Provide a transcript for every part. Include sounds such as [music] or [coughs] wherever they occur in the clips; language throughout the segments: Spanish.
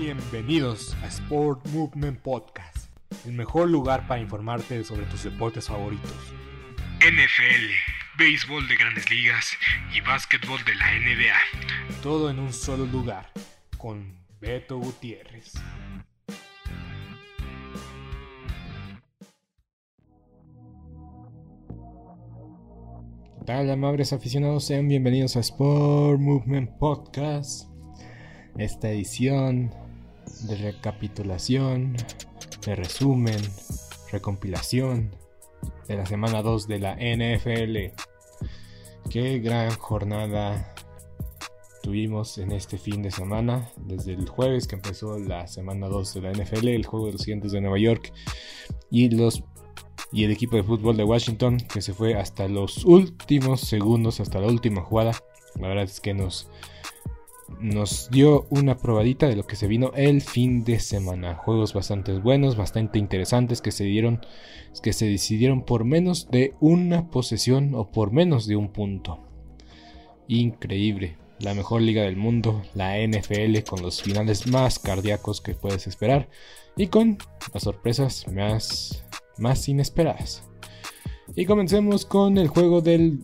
Bienvenidos a Sport Movement Podcast, el mejor lugar para informarte sobre tus deportes favoritos. NFL, béisbol de grandes ligas y básquetbol de la NBA. Todo en un solo lugar, con Beto Gutiérrez. ¿Qué tal, amables aficionados? Sean bienvenidos a Sport Movement Podcast. Esta edición de recapitulación, de resumen, recompilación de la semana 2 de la NFL. Qué gran jornada tuvimos en este fin de semana, desde el jueves que empezó la semana 2 de la NFL, el juego de los gigantes de Nueva York y los y el equipo de fútbol de Washington que se fue hasta los últimos segundos, hasta la última jugada. La verdad es que nos nos dio una probadita de lo que se vino el fin de semana. Juegos bastante buenos, bastante interesantes que se dieron, que se decidieron por menos de una posesión o por menos de un punto. Increíble. La mejor liga del mundo, la NFL, con los finales más cardíacos que puedes esperar y con las sorpresas más, más inesperadas. Y comencemos con el juego del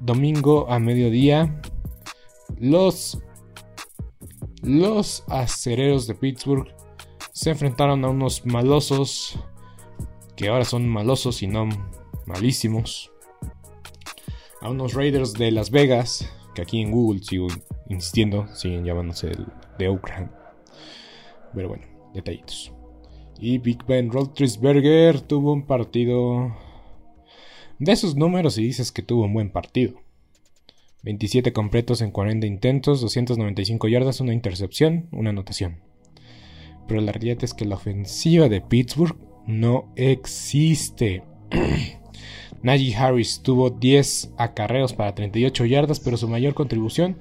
domingo a mediodía. Los los acereros de Pittsburgh se enfrentaron a unos malosos que ahora son malosos y no malísimos. A unos Raiders de Las Vegas, que aquí en Google sigo insistiendo, siguen llamándose de Oakland. Pero bueno, detallitos. Y Big Ben Roethlisberger tuvo un partido de esos números y dices que tuvo un buen partido. 27 completos en 40 intentos, 295 yardas, una intercepción, una anotación. Pero la realidad es que la ofensiva de Pittsburgh no existe. [clears throat] Najee Harris tuvo 10 acarreos para 38 yardas, pero su mayor contribución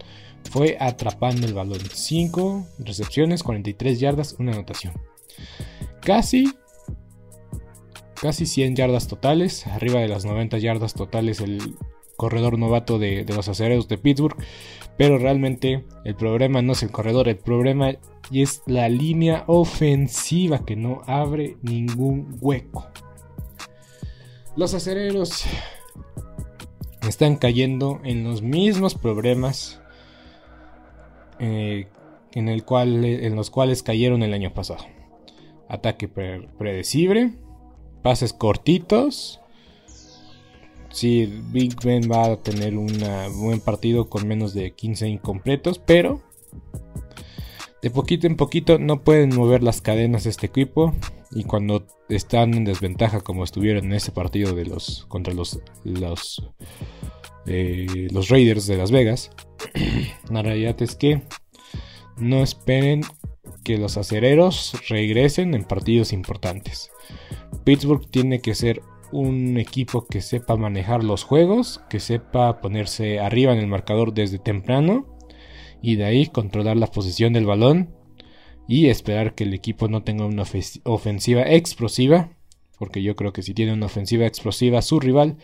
fue atrapando el balón. 5 recepciones, 43 yardas, una anotación. Casi casi 100 yardas totales, arriba de las 90 yardas totales el corredor novato de, los acereros de Pittsburgh. Pero realmente el problema no es el corredor, el problema es la línea ofensiva que no abre ningún hueco. Los acereros están cayendo en los mismos problemas eh, en, los cuales cayeron el año pasado. Ataque predecible, pases cortitos Sí, Big Ben va a tener un buen partido con menos de 15 incompletos, pero de poquito en poquito no pueden mover las cadenas de este equipo y cuando están en desventaja como estuvieron en ese partido de los contra los los eh, los Raiders de Las Vegas, [clears throat] la realidad es que no esperen que los acereros regresen en partidos importantes. Pittsburgh tiene que ser un equipo que sepa manejar los juegos, que sepa ponerse arriba en el marcador desde temprano y de ahí controlar la posición del balón y esperar que el equipo no tenga una ofensiva explosiva, porque yo creo que si tiene una ofensiva explosiva su rival,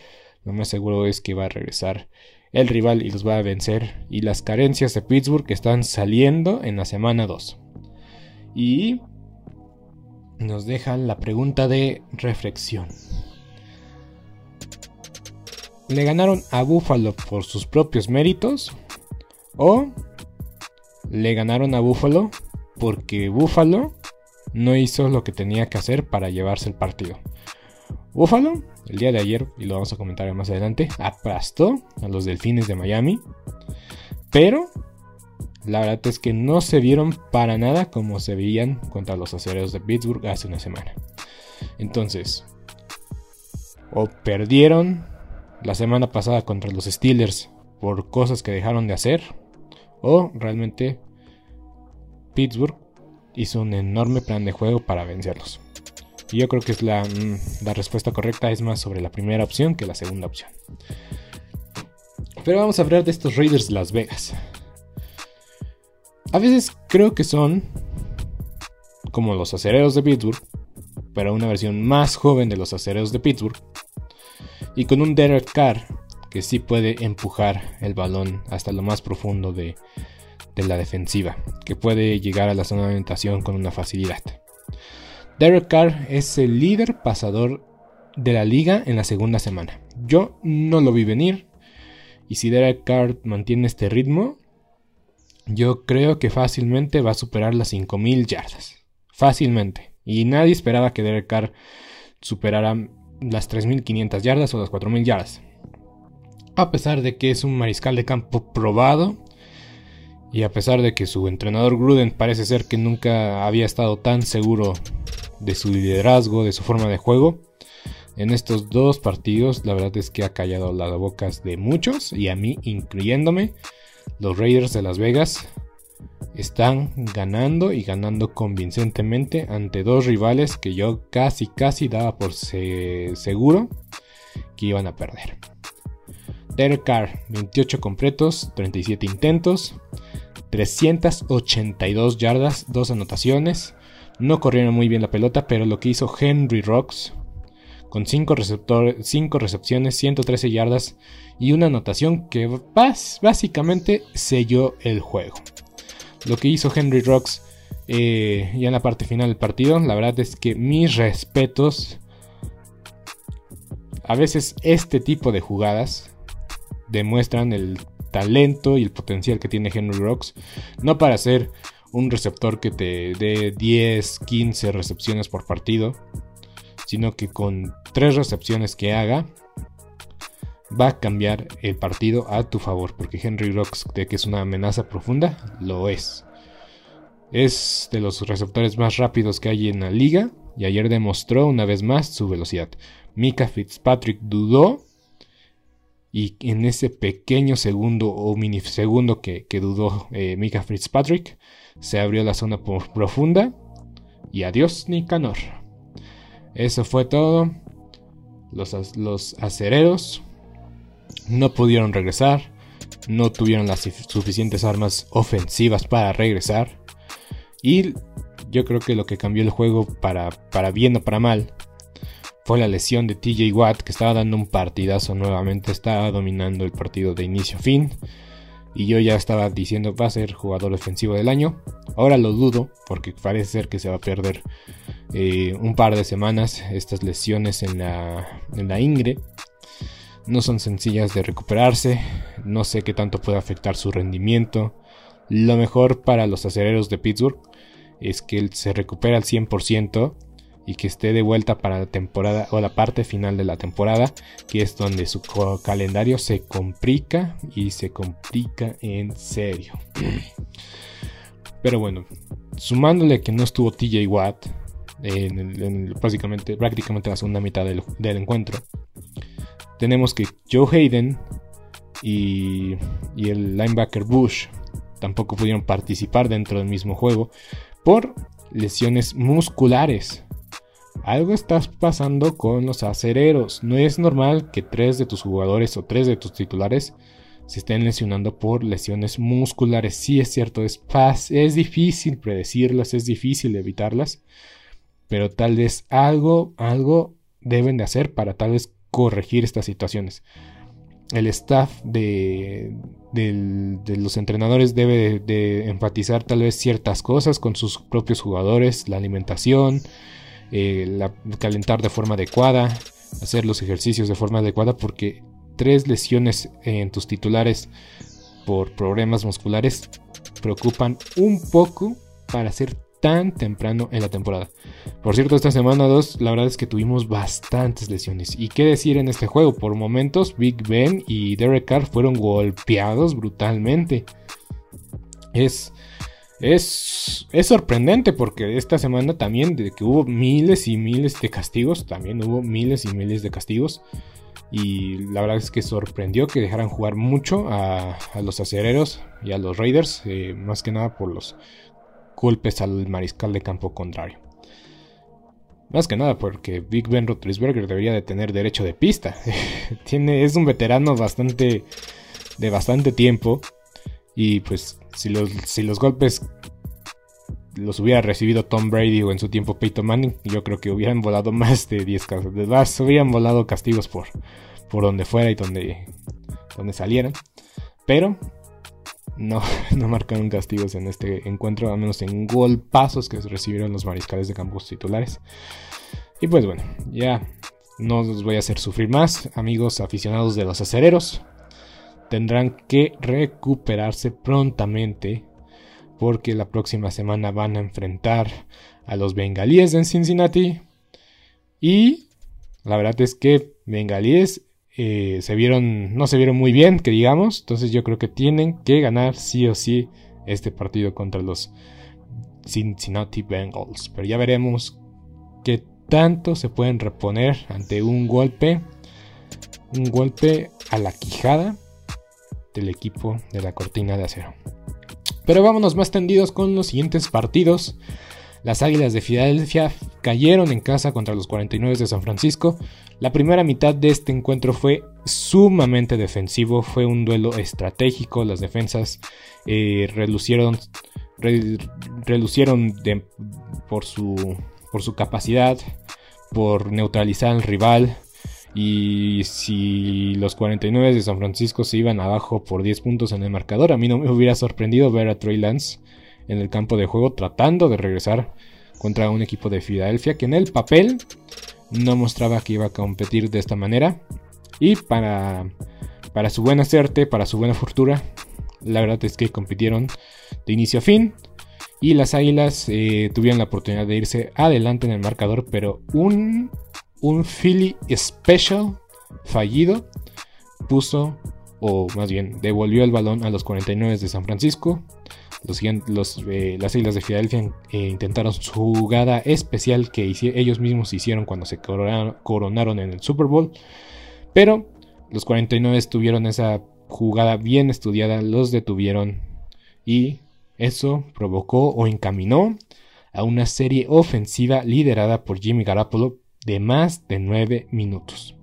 lo más seguro es que va a regresar el rival y los va a vencer y las carencias de Pittsburgh están saliendo en la semana 2. Y nos dejan la pregunta de reflexión. ¿Le ganaron a Buffalo por sus propios méritos? ¿O le ganaron a Buffalo porque Buffalo no hizo lo que tenía que hacer para llevarse el partido? Buffalo, el día de ayer, y lo vamos a comentar más adelante, aplastó a los Delfines de Miami. Pero la verdad es que no se vieron para nada como se veían contra los acereros de Pittsburgh hace una semana. Entonces, o perdieron la semana pasada contra los Steelers por cosas que dejaron de hacer, o realmente Pittsburgh hizo un enorme plan de juego para vencerlos. Y yo creo que es la, mm, la respuesta correcta es más sobre la primera opción que la segunda opción. Pero vamos a hablar de estos Raiders de Las Vegas. A veces creo que son como los acereros de Pittsburgh, pero una versión más joven de los acereros de Pittsburgh. Y con un Derek Carr que sí puede empujar el balón hasta lo más profundo de, la defensiva, que puede llegar a la zona de orientación con una facilidad. Derek Carr es el líder pasador de la liga en la segunda semana. Yo no lo vi venir. Y si Derek Carr mantiene este ritmo, yo creo que fácilmente va a superar las 5.000 yardas. Fácilmente. Y nadie esperaba que Derek Carr superara las 3.500 yardas o las 4.000 yardas. A pesar de que es un mariscal de campo probado. Y a pesar de que su entrenador Gruden parece ser que nunca había estado tan seguro de su liderazgo, de su forma de juego. En estos dos partidos la verdad es que ha callado las bocas de muchos y a mí incluyéndome los Raiders de Las Vegas están ganando y ganando convincentemente ante dos rivales que yo casi casi daba por seguro que iban a perder. Derek Carr, 28 completos, 37 intentos, 382 yardas, 2 anotaciones. No corrieron muy bien la pelota, pero lo que hizo Henry Rocks, con 5 recepciones, 113 yardas y una anotación que básicamente selló el juego. Lo que hizo Henry Rocks eh, ya en la parte final del partido, la verdad es que mis respetos. A veces este tipo de jugadas demuestran el talento y el potencial que tiene Henry Rocks. No para ser un receptor que te dé 10, 15 recepciones por partido sino que con tres recepciones que haga va a cambiar el partido a tu favor, porque Henry Rocks de que es una amenaza profunda, lo es. Es de los receptores más rápidos que hay en la liga y ayer demostró una vez más su velocidad. Mika Fitzpatrick dudó y en ese pequeño segundo o minisegundo que, que dudó eh, Mika Fitzpatrick se abrió la zona profunda y adiós Nicanor. Eso fue todo. Los, los acereros no pudieron regresar. No tuvieron las suficientes armas ofensivas para regresar. Y yo creo que lo que cambió el juego para, para bien o para mal fue la lesión de TJ Watt, que estaba dando un partidazo nuevamente, estaba dominando el partido de inicio a fin. Y yo ya estaba diciendo va a ser jugador ofensivo del año. Ahora lo dudo, porque parece ser que se va a perder eh, un par de semanas estas lesiones en la, en la ingre. No son sencillas de recuperarse. No sé qué tanto puede afectar su rendimiento. Lo mejor para los acereros de Pittsburgh es que él se recupera al 100% y que esté de vuelta para la temporada o la parte final de la temporada, que es donde su calendario se complica y se complica en serio. Pero bueno, sumándole que no estuvo TJ Watt en, básicamente, prácticamente la segunda mitad del, encuentro, tenemos que Joe Hayden y, y el linebacker Bush tampoco pudieron participar dentro del mismo juego por lesiones musculares algo está pasando con los acereros. No es normal que tres de tus jugadores o tres de tus titulares se estén lesionando por lesiones musculares. Sí es cierto, es, es difícil predecirlas, es difícil evitarlas, pero tal vez algo, algo deben de hacer para tal vez corregir estas situaciones. El staff de, los entrenadores debe de enfatizar tal vez ciertas cosas con sus propios jugadores, la alimentación, eh, calentar de forma adecuada, hacer los ejercicios de forma adecuada, porque tres lesiones en tus titulares por problemas musculares preocupan un poco para ser tan temprano en la temporada. Por cierto, esta semana 2, la verdad es que tuvimos bastantes lesiones. Y qué decir en este juego, por momentos Big Ben y Derek Carr fueron golpeados brutalmente. es, es, es sorprendente porque esta semana también de que hubo miles y miles de castigos, también hubo miles y miles de castigos. Y la verdad es que sorprendió que dejaran jugar mucho a, los acereros y a los Raiders, eh, más que nada por los golpes al mariscal de campo contrario. Más que nada porque Big Ben Roethlisberger debería de tener derecho de pista. [laughs] Tiene, es un veterano bastante de bastante tiempo y pues si los, si los golpes los hubiera recibido Tom Brady o en su tiempo Peyton Manning, yo creo que hubieran volado [laughs] más de 10 casos. Más, hubieran volado castigos por, por donde fuera y donde, donde salieran. Pero no, [laughs] no marcaron castigos en este encuentro, al menos en golpazos que recibieron los mariscales de campos titulares. Y pues bueno, ya no os voy a hacer sufrir más, amigos aficionados de los acereros. Tendrán que recuperarse prontamente porque la próxima semana van a enfrentar a los bengalíes en Cincinnati. Y la verdad es que bengalíes eh, se vieron, no se vieron muy bien, que digamos. Entonces yo creo que tienen que ganar sí o sí este partido contra los Cincinnati Bengals. Pero ya veremos qué tanto se pueden reponer ante un golpe, un golpe a la quijada del equipo de la cortina de acero. Pero vámonos más tendidos con los siguientes partidos. Las Águilas de Filadelfia cayeron en casa contra los 49 de San Francisco. La primera mitad de este encuentro fue sumamente defensivo, fue un duelo estratégico, las defensas eh, relucieron, relucieron por, su, por su capacidad, por neutralizar al rival, y si los 49 de San Francisco se iban abajo por 10 puntos en el marcador, a mí no me hubiera sorprendido ver a Trey Lance en el campo de juego tratando de regresar contra un equipo de Filadelfia que en el papel no mostraba que iba a competir de esta manera. Y para, para su buena suerte, para su buena fortuna, la verdad es que compitieron de inicio a fin. Y las Águilas eh, tuvieron la oportunidad de irse adelante en el marcador, pero un un Philly Special fallido puso, o más bien devolvió el balón a los 49 de San Francisco. Los, eh, las Islas de Filadelfia eh, intentaron su jugada especial que ellos mismos hicieron cuando se coronaron, en el Super Bowl. Pero los 49 tuvieron esa jugada bien estudiada, los detuvieron y eso provocó o encaminó a una serie ofensiva liderada por Jimmy Garoppolo de más de 9 minutos.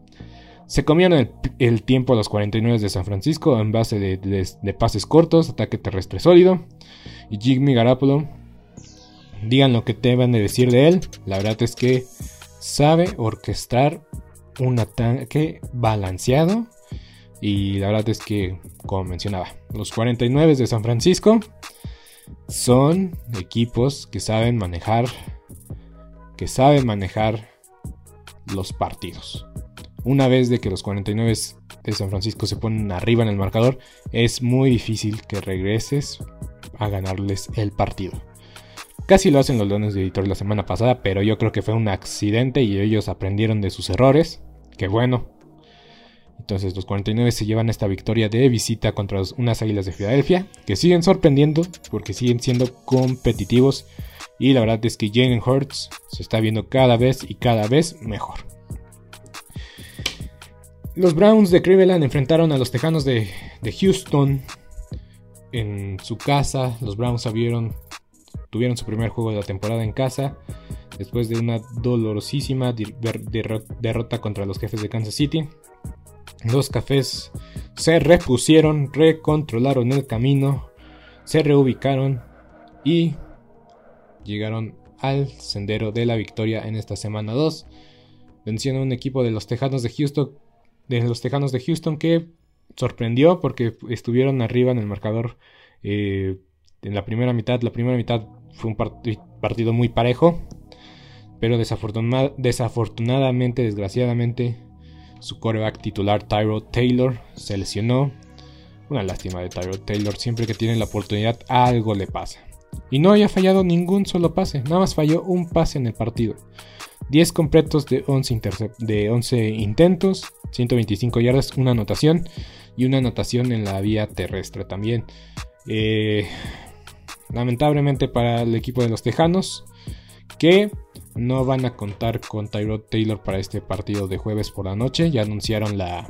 Se comieron el, tiempo a los 49 de San Francisco en base de, pases cortos, ataque terrestre sólido. Y Jimmy Garapolo, digan lo que van de decir de él, la verdad es que sabe orquestar un ataque balanceado. Y la verdad es que, como mencionaba, los 49 de San Francisco son equipos que saben manejar, que saben manejar los partidos. Una vez de que los 49 de San Francisco se ponen arriba en el marcador, es muy difícil que regreses a ganarles el partido. Casi lo hacen los Leones de Editor la semana pasada, pero yo creo que fue un accidente y ellos aprendieron de sus errores. Que bueno. Entonces los 49 se llevan esta victoria de visita contra unas Águilas de Filadelfia, que siguen sorprendiendo porque siguen siendo competitivos y la verdad es que Jalen Hurts se está viendo cada vez y cada vez mejor. Los Browns de Cleveland enfrentaron a los Tejanos de, Houston en su casa. Los Browns tuvieron su primer juego de la temporada en casa después de una dolorosísima derrota contra los jefes de Kansas City. Los cafés se repusieron, recontrolaron el camino, se reubicaron y llegaron al sendero de la victoria en esta semana 2, venciendo a un equipo de los Tejanos de Houston, de los Tejanos de Houston que sorprendió porque estuvieron arriba en el marcador eh, en la primera mitad. La primera mitad fue un partido muy parejo, pero desafortunadamente, desgraciadamente, su coreback titular Tyro Taylor se lesionó. Una lástima de Tyro Taylor, siempre que tiene la oportunidad algo le pasa. Y no había fallado ningún solo pase, nada más falló un pase en el partido. 10 completos de 11, de 11 intentos, 125 yardas, una anotación y una anotación en la vía terrestre también. Eh, lamentablemente para el equipo de los Tejanos, que no van a contar con Tyrod Taylor para este partido de jueves por la noche. Ya anunciaron la.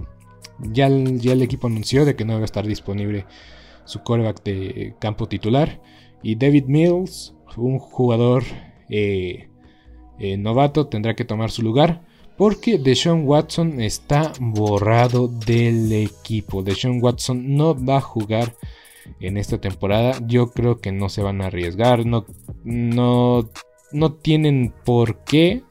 Ya el, ya el equipo anunció de que no va a estar disponible su coreback de campo titular. Y David Mills, un jugador eh, eh, novato, tendrá que tomar su lugar. Porque Deshaun Watson está borrado del equipo. Deshaun Watson no va a jugar en esta temporada. Yo creo que no se van a arriesgar. No, no, no tienen por qué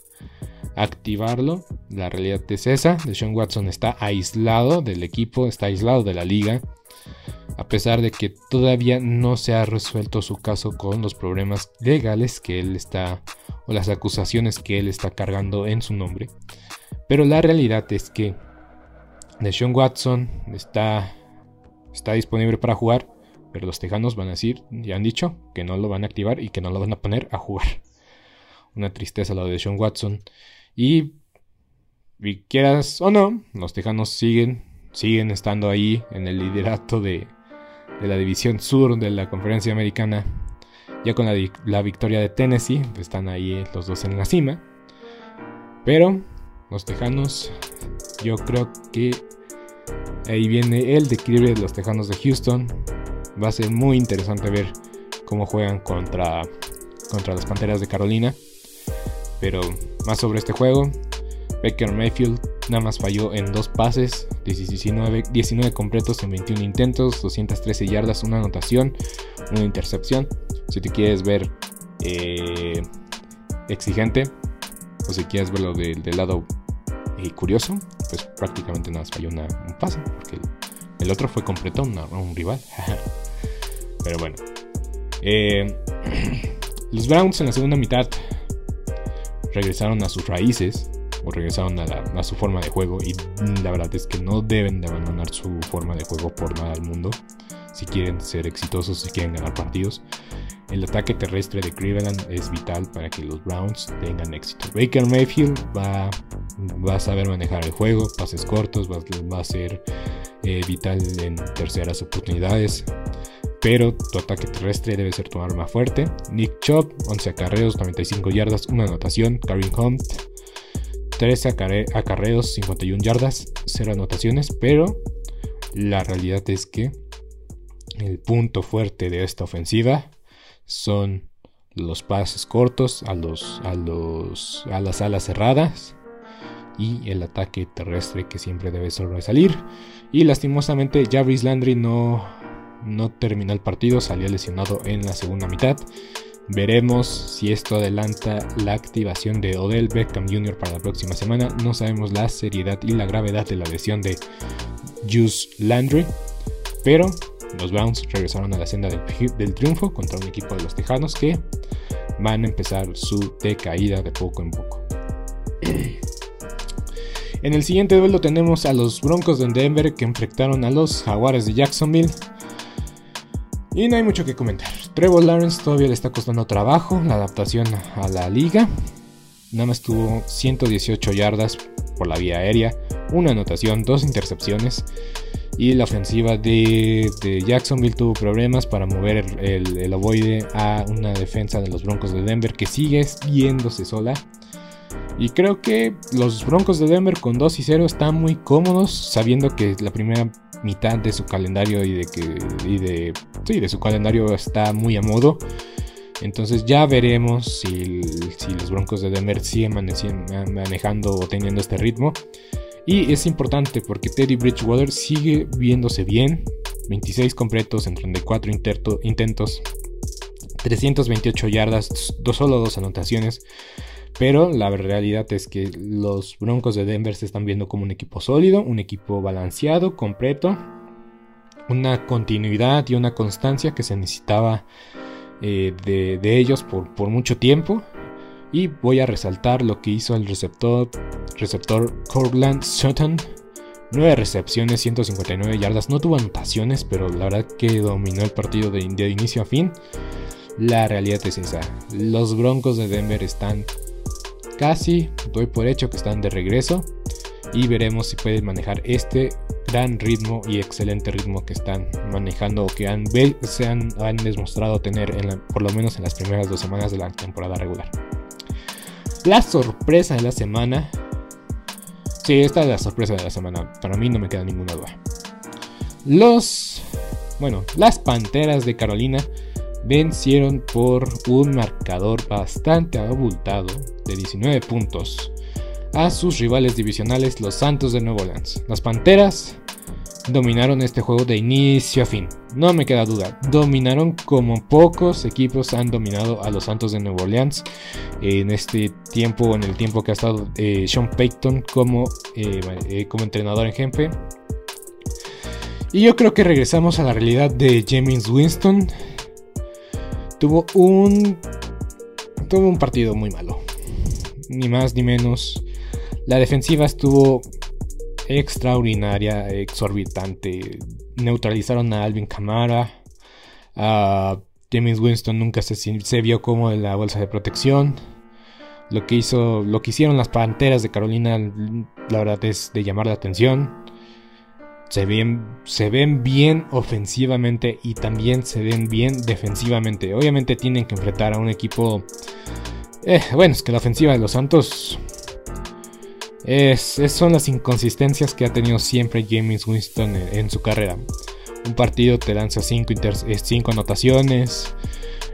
activarlo. La realidad es esa. Deshaun Watson está aislado del equipo, está aislado de la liga. A pesar de que todavía no se ha resuelto su caso con los problemas legales que él está, o las acusaciones que él está cargando en su nombre. Pero la realidad es que Deshaun Watson está, está disponible para jugar. Pero los tejanos van a decir, ya han dicho, que no lo van a activar y que no lo van a poner a jugar. [laughs] Una tristeza lo de Sean Watson. Y, y quieras o no, los tejanos siguen, siguen estando ahí en el liderato de, de la división sur de la conferencia americana. Ya con la, la victoria de Tennessee, están ahí los dos en la cima. Pero los tejanos, yo creo que ahí viene el declive de los tejanos de Houston va a ser muy interesante ver cómo juegan contra, contra las Panteras de Carolina. Pero más sobre este juego, Baker Mayfield nada más falló en dos pases, 19, 19 completos en 21 intentos, 213 yardas, una anotación, una intercepción. Si te quieres ver eh, exigente, o si quieres verlo del lado eh, curioso, pues prácticamente nada más falló un pase, porque el, otro fue completo, un rival. [laughs] Pero bueno. Eh, [clears throat] los Browns en la segunda mitad regresaron a sus raíces o regresaron a, su forma de juego y la verdad es que no deben de abandonar su forma de juego por nada del mundo si quieren ser exitosos, si quieren ganar partidos. El ataque terrestre de Cleveland es vital para que los Browns tengan éxito. Baker Mayfield va, a saber manejar el juego, pases cortos, va, a ser eh, vital en terceras oportunidades pero tu ataque terrestre debe ser tu arma fuerte. Nick Chubb, 11 acarreos, 95 yardas, una anotación. Karim Hunt, 13 acarreos, 51 yardas, 0 anotaciones, pero la realidad es que el punto fuerte de esta ofensiva son los pases cortos a, los, a, los, a las alas cerradas y el ataque terrestre que siempre debe sobresalir. Y lastimosamente Jarvis Landry no, no terminó el partido, salió lesionado en la segunda mitad. Veremos si esto adelanta la activación de Odell Beckham Jr. para la próxima semana. No sabemos la seriedad y la gravedad de la lesión de Juice Landry. Pero los Browns regresaron a la senda del, triunfo contra un equipo de los Tejanos que van a empezar su decaída de poco en poco. [clears throat] En el siguiente duelo tenemos a los Broncos de Denver que enfrentaron a los Jaguares de Jacksonville. Y no hay mucho que comentar. Trevor Lawrence todavía le está costando trabajo la adaptación a la liga. Nada más tuvo 118 yardas por la vía aérea, una anotación, dos intercepciones. Y la ofensiva de, Jacksonville tuvo problemas para mover el, el, ovoide a una defensa de los Broncos de Denver que sigue viéndose sola. Y creo que los Broncos de Denver con 2 y 0 están muy cómodos, sabiendo que la primera mitad de su calendario y de que de, sí, de su calendario está muy a modo. Entonces ya veremos si, si los Broncos de Denver siguen manejando o teniendo este ritmo. Y es importante porque Teddy Bridgewater sigue viéndose bien. 26 completos en 34 intentos. 328 yardas, solo dos anotaciones. Pero la realidad es que los Broncos de Denver se están viendo como un equipo sólido, un equipo balanceado, completo, una continuidad y una constancia que se necesitaba eh, de, ellos por, mucho tiempo. Y voy a resaltar lo que hizo el receptor, receptor Cortland Sutton. 9 recepciones, 159 yardas. No tuvo anotaciones, pero la verdad que dominó el partido de, de inicio a fin. La realidad es esa. Los Broncos de Denver están casi, doy por hecho que están de regreso y veremos si pueden manejar este gran ritmo y excelente ritmo que están manejando o que han, se han, demostrado tener por lo menos en las primeras dos semanas de la temporada regular. La sorpresa de la semana. Sí, esta es la sorpresa de la semana. Para mí no me queda ninguna duda. Los. Bueno, las Panteras de Carolina vencieron por un marcador bastante abultado de 19 puntos a sus rivales divisionales, los Santos de Nuevo Orleans. Las Panteras dominaron este juego de inicio a fin. No me queda duda. Dominaron como pocos equipos han dominado a los Santos de Nuevo Orleans en este tiempo, en el tiempo que ha estado eh, Sean Payton como, eh, eh, como entrenador en jefe. Y yo creo que regresamos a la realidad de James Winston. Tuvo un. Tuvo un partido muy malo. Ni más ni menos. La defensiva estuvo extraordinaria, exorbitante. Neutralizaron a Alvin Kamara. James Winston nunca se, se, vio como en la bolsa de protección. Lo que hizo, lo que hicieron las Panteras de Carolina, la verdad es de llamar la atención. Se ven, se ven bien ofensivamente y también se ven bien defensivamente. Obviamente tienen que enfrentar a un equipo. Eh, bueno, es que la ofensiva de los Santos es, son las inconsistencias que ha tenido siempre James Winston en, su carrera. Un partido te lanza 5 eh, anotaciones,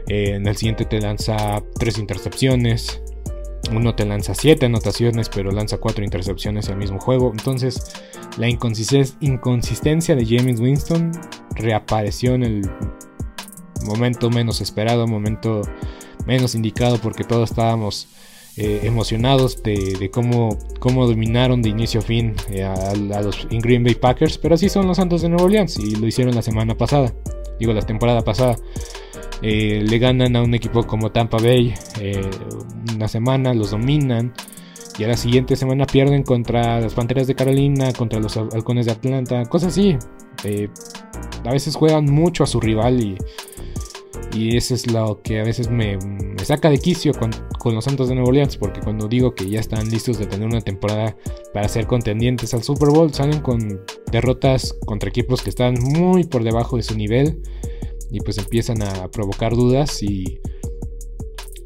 eh, en el siguiente te lanza 3 intercepciones, uno te lanza 7 anotaciones, pero lanza 4 intercepciones al mismo juego. Entonces, la inconsistencia de James Winston reapareció en el momento menos esperado, momento menos indicado, porque todos estábamos eh, emocionados de, cómo, dominaron de inicio a fin eh, a, los Green Bay Packers, pero así son los Santos de Nueva Orleans y lo hicieron la semana pasada, digo la temporada pasada. Eh, le ganan a un equipo como Tampa Bay una semana, los dominan y a la siguiente semana pierden contra las Panteras de Carolina, contra los Halcones de Atlanta, cosas así. a veces juegan mucho a su rival y y eso es lo que a veces me, saca de quicio con, los Santos de Nueva Orleans, porque cuando digo que ya están listos de tener una temporada para ser contendientes al Super Bowl, salen con derrotas contra equipos que están muy por debajo de su nivel y pues empiezan a provocar dudas y,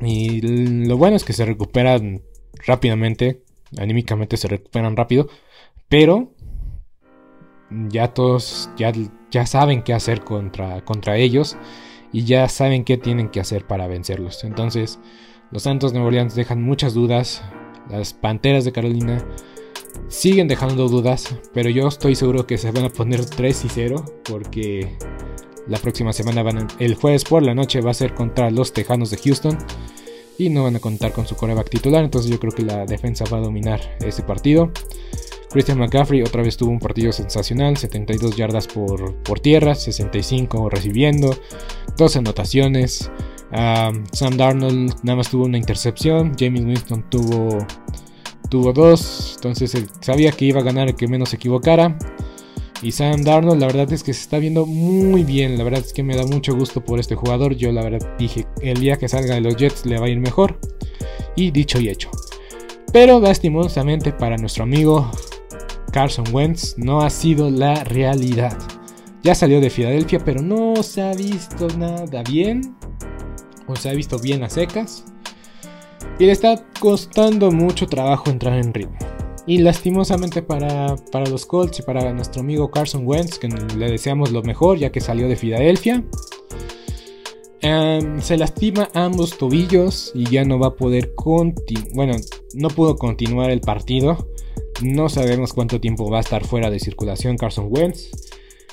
y lo bueno es que se recuperan rápidamente, anímicamente se recuperan rápido, pero ya todos ya, ya saben qué hacer contra, contra ellos y ya saben qué tienen que hacer para vencerlos. Entonces, los Santos de Orleans dejan muchas dudas. Las Panteras de Carolina siguen dejando dudas, pero yo estoy seguro que se van a poner 3 y 0 porque la próxima semana van el jueves por la noche va a ser contra los Tejanos de Houston y no van a contar con su coreback titular, entonces yo creo que la defensa va a dominar ese partido. Christian McCaffrey otra vez tuvo un partido sensacional, 72 yardas por, por tierra, 65 recibiendo, dos anotaciones. Sam Darnold nada más tuvo una intercepción, James Winston tuvo, tuvo dos, entonces sabía que iba a ganar el que menos se equivocara. Y Sam Darnold, la verdad es que se está viendo muy bien. La verdad es que me da mucho gusto por este jugador. Yo, la verdad, dije el día que salga de los Jets le va a ir mejor. Y dicho y hecho. Pero lastimosamente para nuestro amigo Carson Wentz no ha sido la realidad. Ya salió de Filadelfia, pero no se ha visto nada bien. O se ha visto bien a secas. Y le está costando mucho trabajo entrar en ritmo. Y lastimosamente para, para, los Colts y para nuestro amigo Carson Wentz, que le deseamos lo mejor ya que salió de Filadelfia. Em, se lastima ambos tobillos y ya no va a poder continuar. Bueno, no pudo continuar el partido. No sabemos cuánto tiempo va a estar fuera de circulación Carson Wentz.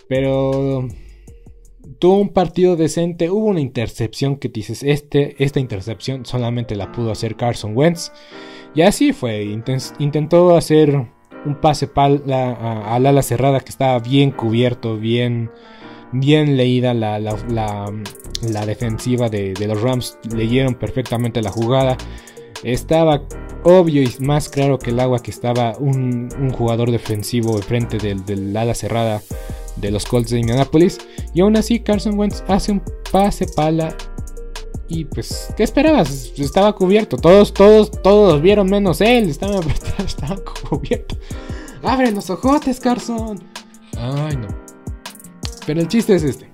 Pero tuvo un partido decente. Hubo una intercepción que dices, este, esta intercepción solamente la pudo hacer Carson Wentz. Y así fue. intentó hacer un pase al ala cerrada que estaba bien cubierto, bien, bien leída la, la, defensiva de, de los Rams. Leyeron perfectamente la jugada. Estaba obvio y más claro que el agua que estaba un, jugador defensivo enfrente del, del, ala cerrada de los Colts de Indianapolis. Y aún así Carson Wentz hace un pase pala. Y pues, ¿qué esperabas? Estaba cubierto. Todos, todos, todos vieron menos él. Estaba, [laughs] estaba cubierto. Abre los ojotes, Carson. Ay, no. Pero el chiste es este.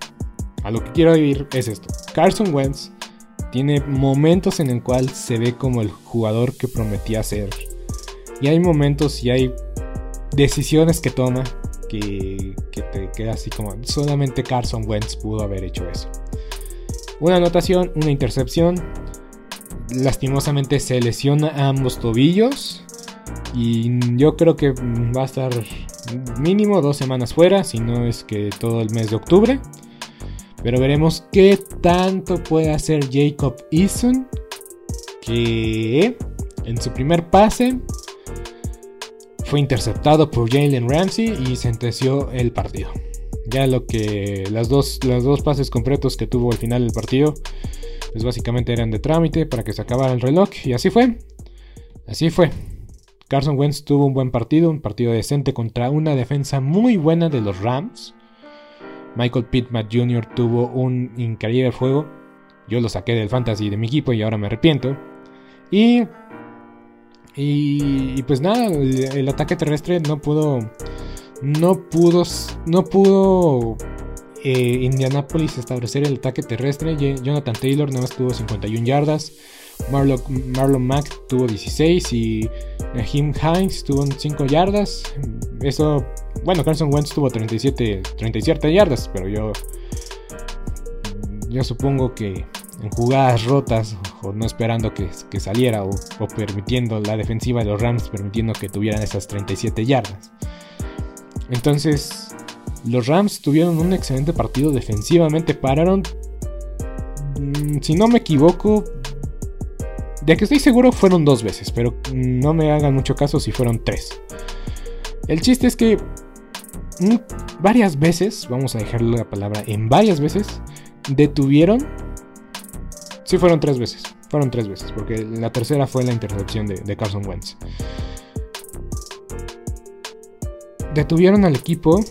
A lo que quiero ir es esto. Carson Wentz tiene momentos en el cual se ve como el jugador que prometía ser. Y hay momentos y hay decisiones que toma que, te queda así como solamente Carson Wentz pudo haber hecho eso. Una anotación, una intercepción. Lastimosamente se lesiona ambos tobillos. Y yo creo que va a estar mínimo dos semanas fuera, si no es que todo el mes de octubre. Pero veremos qué tanto puede hacer Jacob Eason. Que en su primer pase fue interceptado por Jalen Ramsey y sentenció el partido. Ya lo que las dos, los dos pases completos que tuvo al final del partido, pues básicamente eran de trámite para que se acabara el reloj y así fue. Así fue. Carson Wentz tuvo un buen partido, un partido decente contra una defensa muy buena de los Rams. Michael Pittman Jr. tuvo un increíble juego. Yo lo saqué del fantasy de mi equipo y ahora me arrepiento. Y, y, pues nada, el, ataque terrestre no pudo, no pudo, no pudo eh, Indianapolis establecer el ataque terrestre. Jonathan Taylor nada más tuvo 51 yardas. Marlon, Mack tuvo 16 y Jim Hines tuvo 5 yardas. Eso bueno, Carson Wentz tuvo 37, 37 yardas, pero yo, yo supongo que en jugadas rotas o no esperando que, saliera o, permitiendo la defensiva de los Rams, permitiendo que tuvieran esas 37 yardas. Entonces, los Rams tuvieron un excelente partido defensivamente, pararon, mm, si no me equivoco, de que estoy seguro fueron dos veces, pero no me hagan mucho caso si fueron tres. El chiste es que varias veces, vamos a dejarle la palabra en varias veces, detuvieron. Sí, fueron tres veces. Fueron tres veces, porque la tercera fue la intercepción de, Carson Wentz. Detuvieron al equipo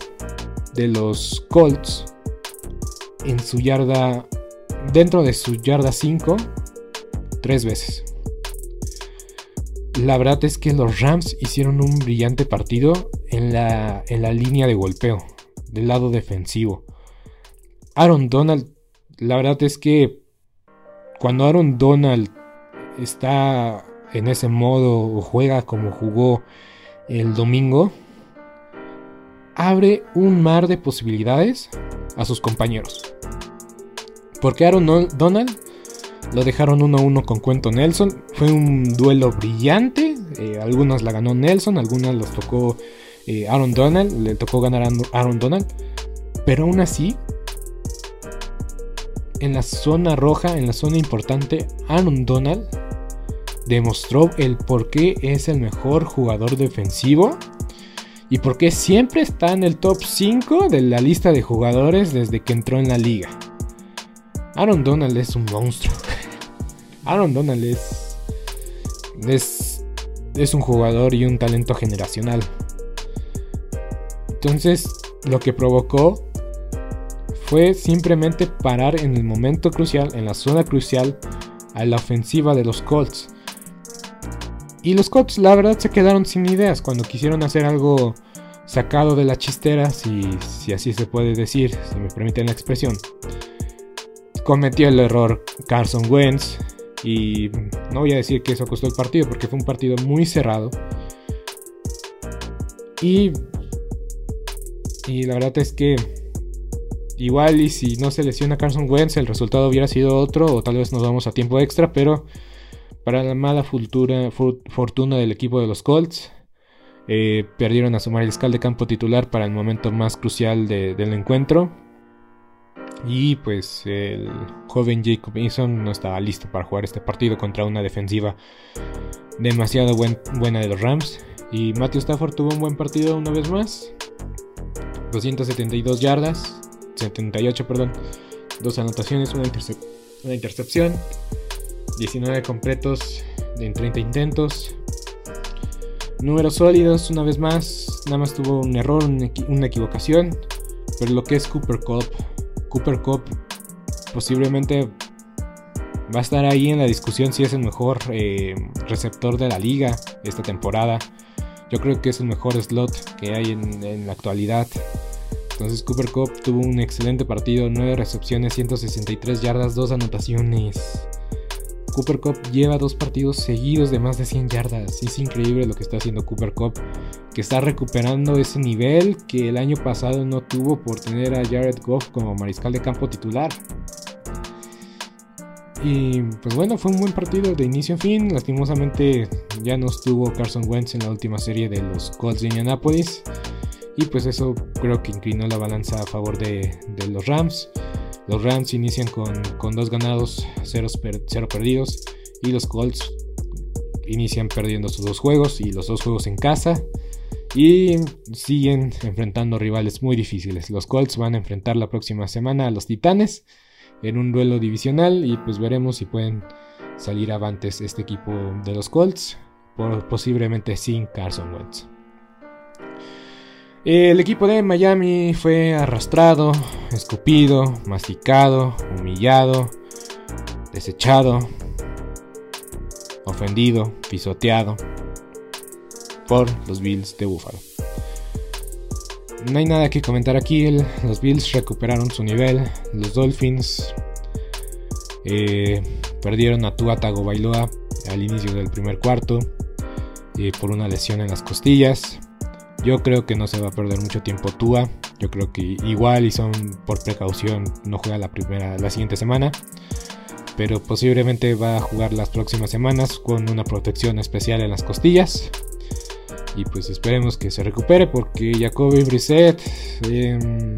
de los Colts en su yarda, dentro de su yarda 5, tres veces. La verdad es que los Rams hicieron un brillante partido en la, en la línea de golpeo, del lado defensivo. Aaron Donald, la verdad es que cuando Aaron Donald está en ese modo o juega como jugó el domingo, abre un mar de posibilidades a sus compañeros. Porque Aaron Donald lo dejaron 1-1 con Cuento Nelson. Fue un duelo brillante. Eh, algunas la ganó Nelson, algunas los tocó eh, Aaron Donald, le tocó ganar a Aaron Donald. Pero aún así, en la zona roja, en la zona importante, Aaron Donald demostró el por qué es el mejor jugador defensivo y por qué siempre está en el top 5 de la lista de jugadores desde que entró en la liga. Aaron Donald es un monstruo. Aaron Donald es, es, es un jugador y un talento generacional. Entonces, lo que provocó fue simplemente parar en el momento crucial, en la zona crucial, a la ofensiva de los Colts. Y los Colts, la verdad, se quedaron sin ideas cuando quisieron hacer algo sacado de la chistera, si, si así se puede decir, si me permiten la expresión. Cometió el error Carson Wentz. Y no voy a decir que eso costó el partido, porque fue un partido muy cerrado. Y y la verdad es que igual y si no se lesiona Carson Wentz el resultado hubiera sido otro o tal vez nos vamos a tiempo extra, pero para la mala fortuna del equipo de los Colts eh, perdieron a su mariscal de campo titular para el momento más crucial del encuentro. Y pues el joven Jacob Eason no estaba listo para jugar este partido contra una defensiva demasiado buena de los Rams. Y Matthew Stafford tuvo un buen partido una vez más. 272 yardas, 78, perdón, dos anotaciones, una, una intercepción, 19 completos en 30 intentos. Números sólidos, una vez más, nada más tuvo un error, una equivocación, pero lo que es Cooper Cup, Cooper Cup posiblemente va a estar ahí en la discusión si es el mejor eh, receptor de la liga esta temporada. Yo creo que es el mejor slot que hay en, la actualidad. Entonces Cooper Cup tuvo un excelente partido, 9 recepciones, 163 yardas, 2 anotaciones. Cooper Cup lleva dos partidos seguidos de más de 100 yardas. Es increíble lo que está haciendo Cooper Cup, que está recuperando ese nivel que el año pasado no tuvo por tener a Jared Goff como mariscal de campo titular. Y pues bueno, fue un buen partido de inicio a fin. Lastimosamente ya no estuvo Carson Wentz en la última serie de los Colts de Indianapolis. Y pues eso creo que inclinó la balanza a favor de, los Rams. Los Rams inician con, dos ganados, cero, perdidos. Y los Colts inician perdiendo sus dos juegos y los dos juegos en casa. Y siguen enfrentando rivales muy difíciles. Los Colts van a enfrentar la próxima semana a los Titanes en un duelo divisional y pues veremos si pueden salir avantes este equipo de los Colts, posiblemente sin Carson Wentz. El equipo de Miami fue arrastrado, escupido, masticado, humillado, desechado, ofendido, pisoteado por los Bills de Buffalo. No hay nada que comentar aquí. los Bills recuperaron su nivel. Los Dolphins eh, perdieron a Tua Tagovailoa al inicio del primer cuarto eh, por una lesión en las costillas. Yo creo que no se va a perder mucho tiempo Tua. Yo creo que igual y son por precaución no juega la primera la siguiente semana. Pero posiblemente va a jugar las próximas semanas con una protección especial en las costillas. Y pues esperemos que se recupere porque Jacoby Brissett em,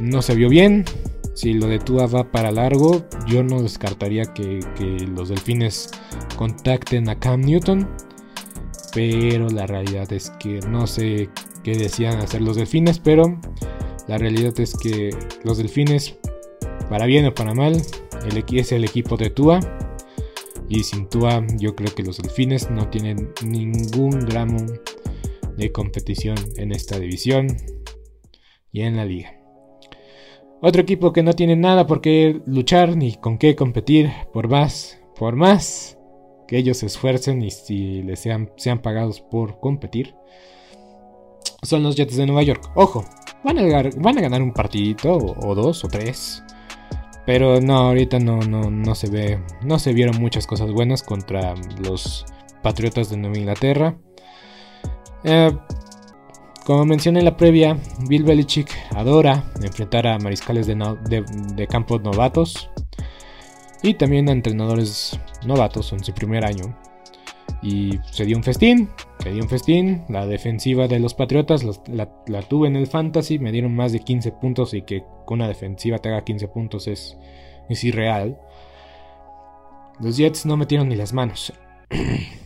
no se vio bien. Si lo de Tua va para largo, yo no descartaría que, los delfines contacten a Cam Newton. Pero la realidad es que no sé qué decían hacer los delfines. Pero la realidad es que los delfines, para bien o para mal, es el equipo de Tua. Y sin Tua, yo creo que los delfines no tienen ningún gramo de competición en esta división y en la liga. Otro equipo que no tiene nada por qué luchar ni con qué competir, por más, por más que ellos se esfuercen y si les sean, sean pagados por competir, son los Jets de Nueva York. Ojo, van a, van a ganar un partidito o dos o tres pero no, ahorita no, no, no se ve. No se vieron muchas cosas buenas contra los Patriotas de Nueva Inglaterra. Eh, como mencioné en la previa, Bill Belichick adora enfrentar a mariscales de, de, campos novatos y también a entrenadores novatos en su primer año. Y se dio un festín, se dio un festín. La defensiva de los Patriotas la, tuve en el Fantasy, me dieron más de 15 puntos y que una defensiva te haga 15 puntos es, es irreal. Los Jets no metieron ni las manos. [clears throat]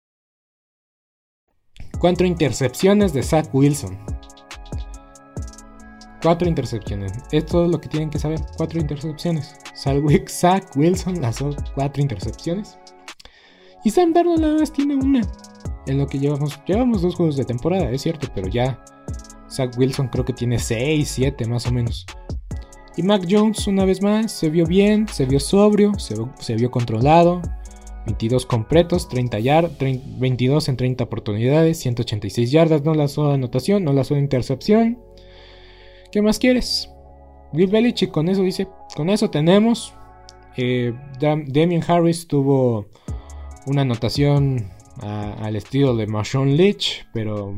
Cuatro intercepciones de Zach Wilson. Cuatro intercepciones. Es todo lo que tienen que saber. Cuatro intercepciones. Zach Wilson lanzó cuatro intercepciones. Y Sam Darnold nada más tiene una. En lo que llevamos. Llevamos dos juegos de temporada, es cierto, pero ya Zach Wilson creo que tiene 6, 7 más o menos. Y Mac Jones una vez más se vio bien, se vio sobrio, se, vio controlado. 22 completos, 30 yard, 22 en 30 oportunidades, 186 yardas, no la sola anotación, no la sola intercepción. ¿Qué más quieres? Bill Belichick con eso dice, con eso tenemos. Eh, Damien Harris tuvo una anotación al estilo de Marshawn Leach, pero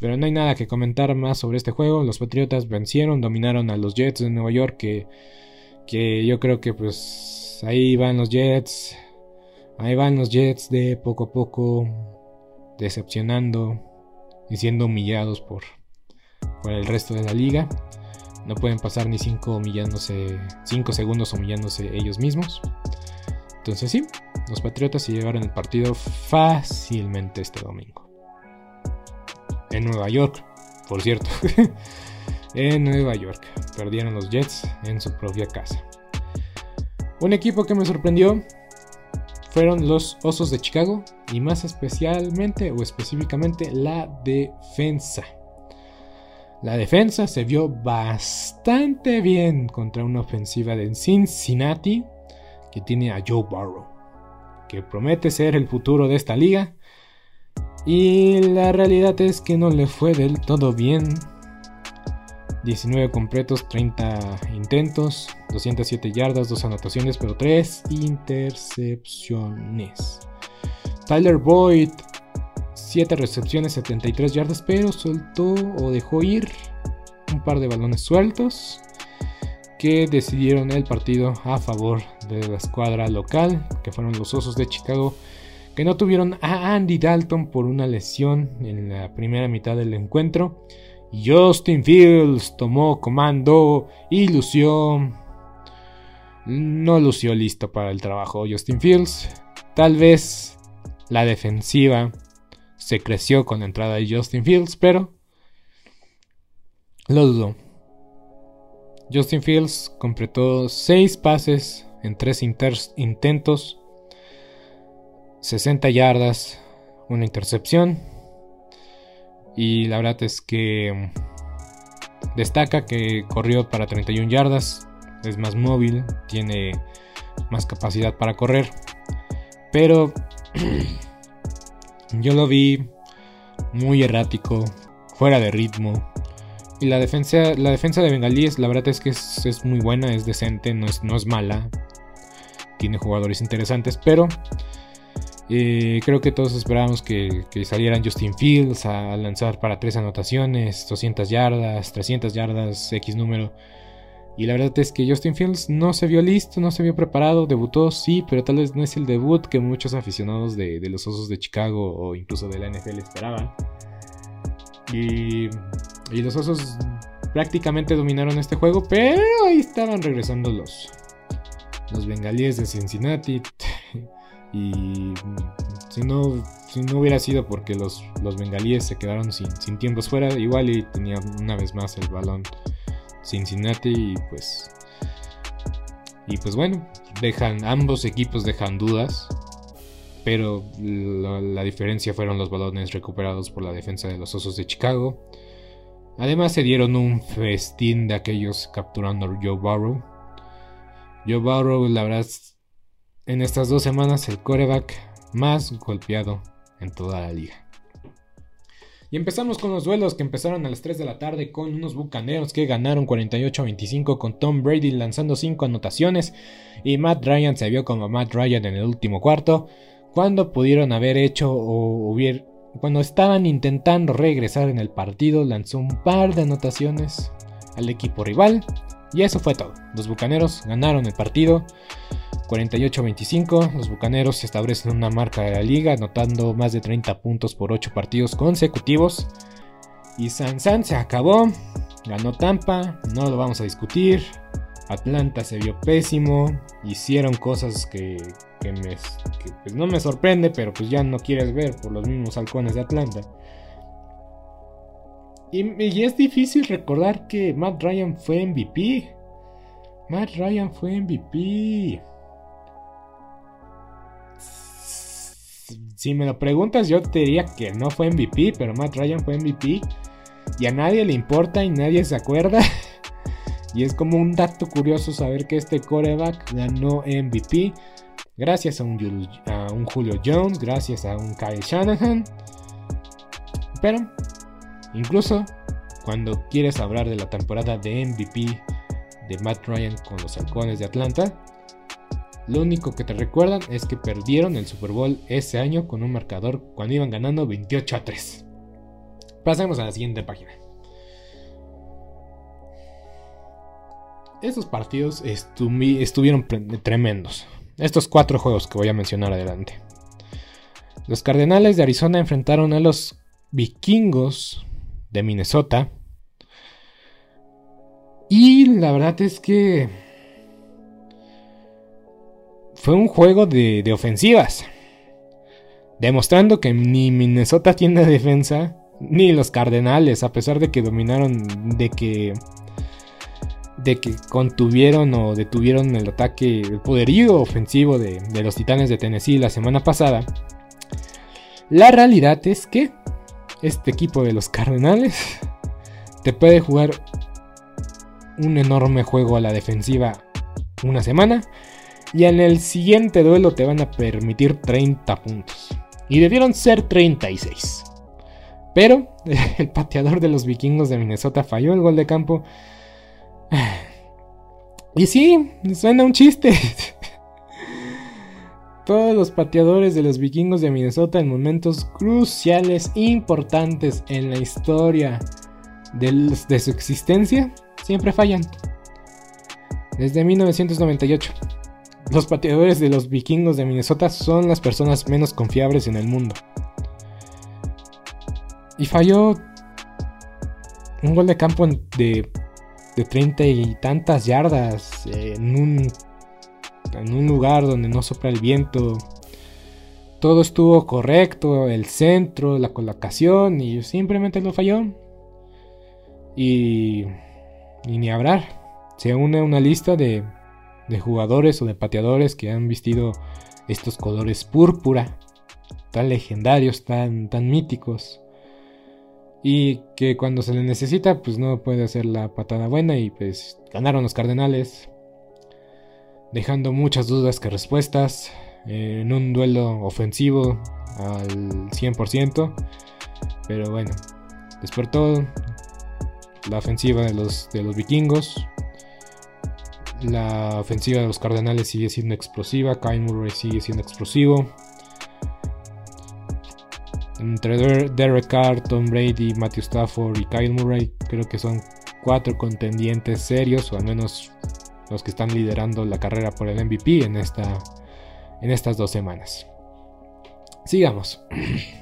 pero no hay nada que comentar más sobre este juego. Los Patriotas vencieron, dominaron a los Jets de Nueva York, que, que yo creo que pues ahí van los Jets. Ahí van los Jets de poco a poco decepcionando y siendo humillados por, por el resto de la liga. No pueden pasar ni 5 humillándose, 5 segundos humillándose ellos mismos. Entonces sí, los Patriotas se llevaron el partido fácilmente este domingo en Nueva York, por cierto. [laughs] en Nueva York. Perdieron los Jets en su propia casa. Un equipo que me sorprendió fueron los Osos de Chicago y más especialmente o específicamente la defensa. La defensa se vio bastante bien contra una ofensiva de Cincinnati que tiene a Joe Burrow, que promete ser el futuro de esta liga y la realidad es que no le fue del todo bien. 19 completos, 30 intentos, 207 yardas, 2 anotaciones, pero 3 intercepciones. Tyler Boyd, 7 recepciones, 73 yardas, pero soltó o dejó ir un par de balones sueltos que decidieron el partido a favor de la escuadra local, que fueron los Osos de Chicago que no tuvieron a Andy Dalton por una lesión en la primera mitad del encuentro. Justin Fields tomó comando y lució... No lució listo para el trabajo Justin Fields. Tal vez la defensiva se creció con la entrada de Justin Fields, pero lo dudo. Justin Fields completó 6 pases en 3 intentos 60 yardas, una intercepción. Y la verdad es que destaca que corrió para 31 yardas, es más móvil, tiene más capacidad para correr. Pero [clears throat] yo lo vi muy errático, fuera de ritmo. Y la defensa, la defensa de Bengalíes, la verdad es que es, muy buena, es decente, no es, no es mala. Tiene jugadores interesantes, pero creo que todos esperábamos que, salieran Justin Fields a lanzar para tres anotaciones, 200 yardas, 300 yardas, X número. Y la verdad es que Justin Fields no se vio listo, no se vio preparado, debutó sí, pero tal vez no es el debut que muchos aficionados de, los Osos de Chicago o incluso de la NFL esperaban. Y, y los Osos prácticamente dominaron este juego, pero ahí estaban regresando los, los bengalíes de Cincinnati. [laughs] Y si no, si no hubiera sido porque los, los bengalíes se quedaron sin, sin tiempos fuera, igual y tenía una vez más el balón Cincinnati y pues... Y pues bueno, dejan, ambos equipos dejan dudas, pero la, diferencia fueron los balones recuperados por la defensa de los Osos de Chicago. Además se dieron un festín de aquellos capturando a Joe Burrow. Joe Burrow, la verdad, en estas dos semanas el coreback más golpeado en toda la liga. Y empezamos con los duelos que empezaron a las 3 de la tarde con unos bucaneros que ganaron 48 a 25 con Tom Brady lanzando 5 anotaciones y Matt Ryan se vio como Matt Ryan en el último cuarto cuando pudieron haber hecho o hubiera cuando estaban intentando regresar en el partido lanzó un par de anotaciones al equipo rival y eso fue todo. Los bucaneros ganaron el partido. 48-25, los Bucaneros establecen una marca de la liga, anotando más de 30 puntos por 8 partidos consecutivos. Y San San se acabó, ganó Tampa, no lo vamos a discutir. Atlanta se vio pésimo, hicieron cosas que, pues, no me sorprende, pero pues ya no quieres ver por los mismos halcones de Atlanta. Y, es difícil recordar que Matt Ryan fue MVP. Matt Ryan fue MVP. si me lo preguntas, yo te diría que no fue MVP, pero Matt Ryan fue MVP. y a nadie le importa y nadie se acuerda. [laughs] y es como un dato curioso saber que este coreback ganó MVP gracias a un, a un Julio Jones, gracias a un Kyle Shanahan. Pero, incluso cuando quieres hablar de la temporada de MVP de Matt Ryan con los halcones de Atlanta, lo único que te recuerdan es que perdieron el Super Bowl ese año con un marcador cuando iban ganando 28 a 3. Pasemos a la siguiente página. Estos partidos estuvieron tremendos. Estos cuatro juegos que voy a mencionar adelante. Los Cardenales de Arizona enfrentaron a los Vikingos de Minnesota. Y la verdad es que fue un juego de, ofensivas. Demostrando que ni Minnesota tiene defensa, ni los Cardenales, a pesar de que dominaron, de que de que contuvieron o detuvieron el ataque, el poderío ofensivo de, de, los Titanes de Tennessee la semana pasada. La realidad es que este equipo de los Cardenales te puede jugar un enorme juego a la defensiva una semana y en el siguiente duelo te van a permitir 30 puntos. Y debieron ser 36. Pero [laughs] el pateador de los vikingos de Minnesota falló el gol de campo. [sighs] Y sí, suena un chiste. [laughs] Todos los pateadores de los vikingos de Minnesota en momentos cruciales, importantes en la historia de, su existencia, siempre fallan. Desde 1998. Los pateadores de los vikingos de Minnesota son las personas menos confiables en el mundo. Y falló un gol de campo de, de 30 y tantas yardas en un, en un lugar donde no sopla el viento. Todo estuvo correcto, el centro, la colocación y simplemente lo falló. Y, y ni hablar. Se une una lista de de jugadores o de pateadores que han vistido estos colores púrpura, tan legendarios, tan, tan míticos. Y que cuando se le necesita, pues no puede hacer la patada buena y pues ganaron los Cardenales. Dejando muchas dudas que respuestas en un duelo ofensivo al 100%. Pero bueno, despertó la ofensiva de los, de los vikingos. La ofensiva de los Cardenales sigue siendo explosiva. Kyle Murray sigue siendo explosivo. Entre Derek Carr, Tom Brady, Matthew Stafford y Kyle Murray, creo que son cuatro contendientes serios, o al menos los que están liderando la carrera por el MVP en, esta, en estas dos semanas. Sigamos. [clears throat]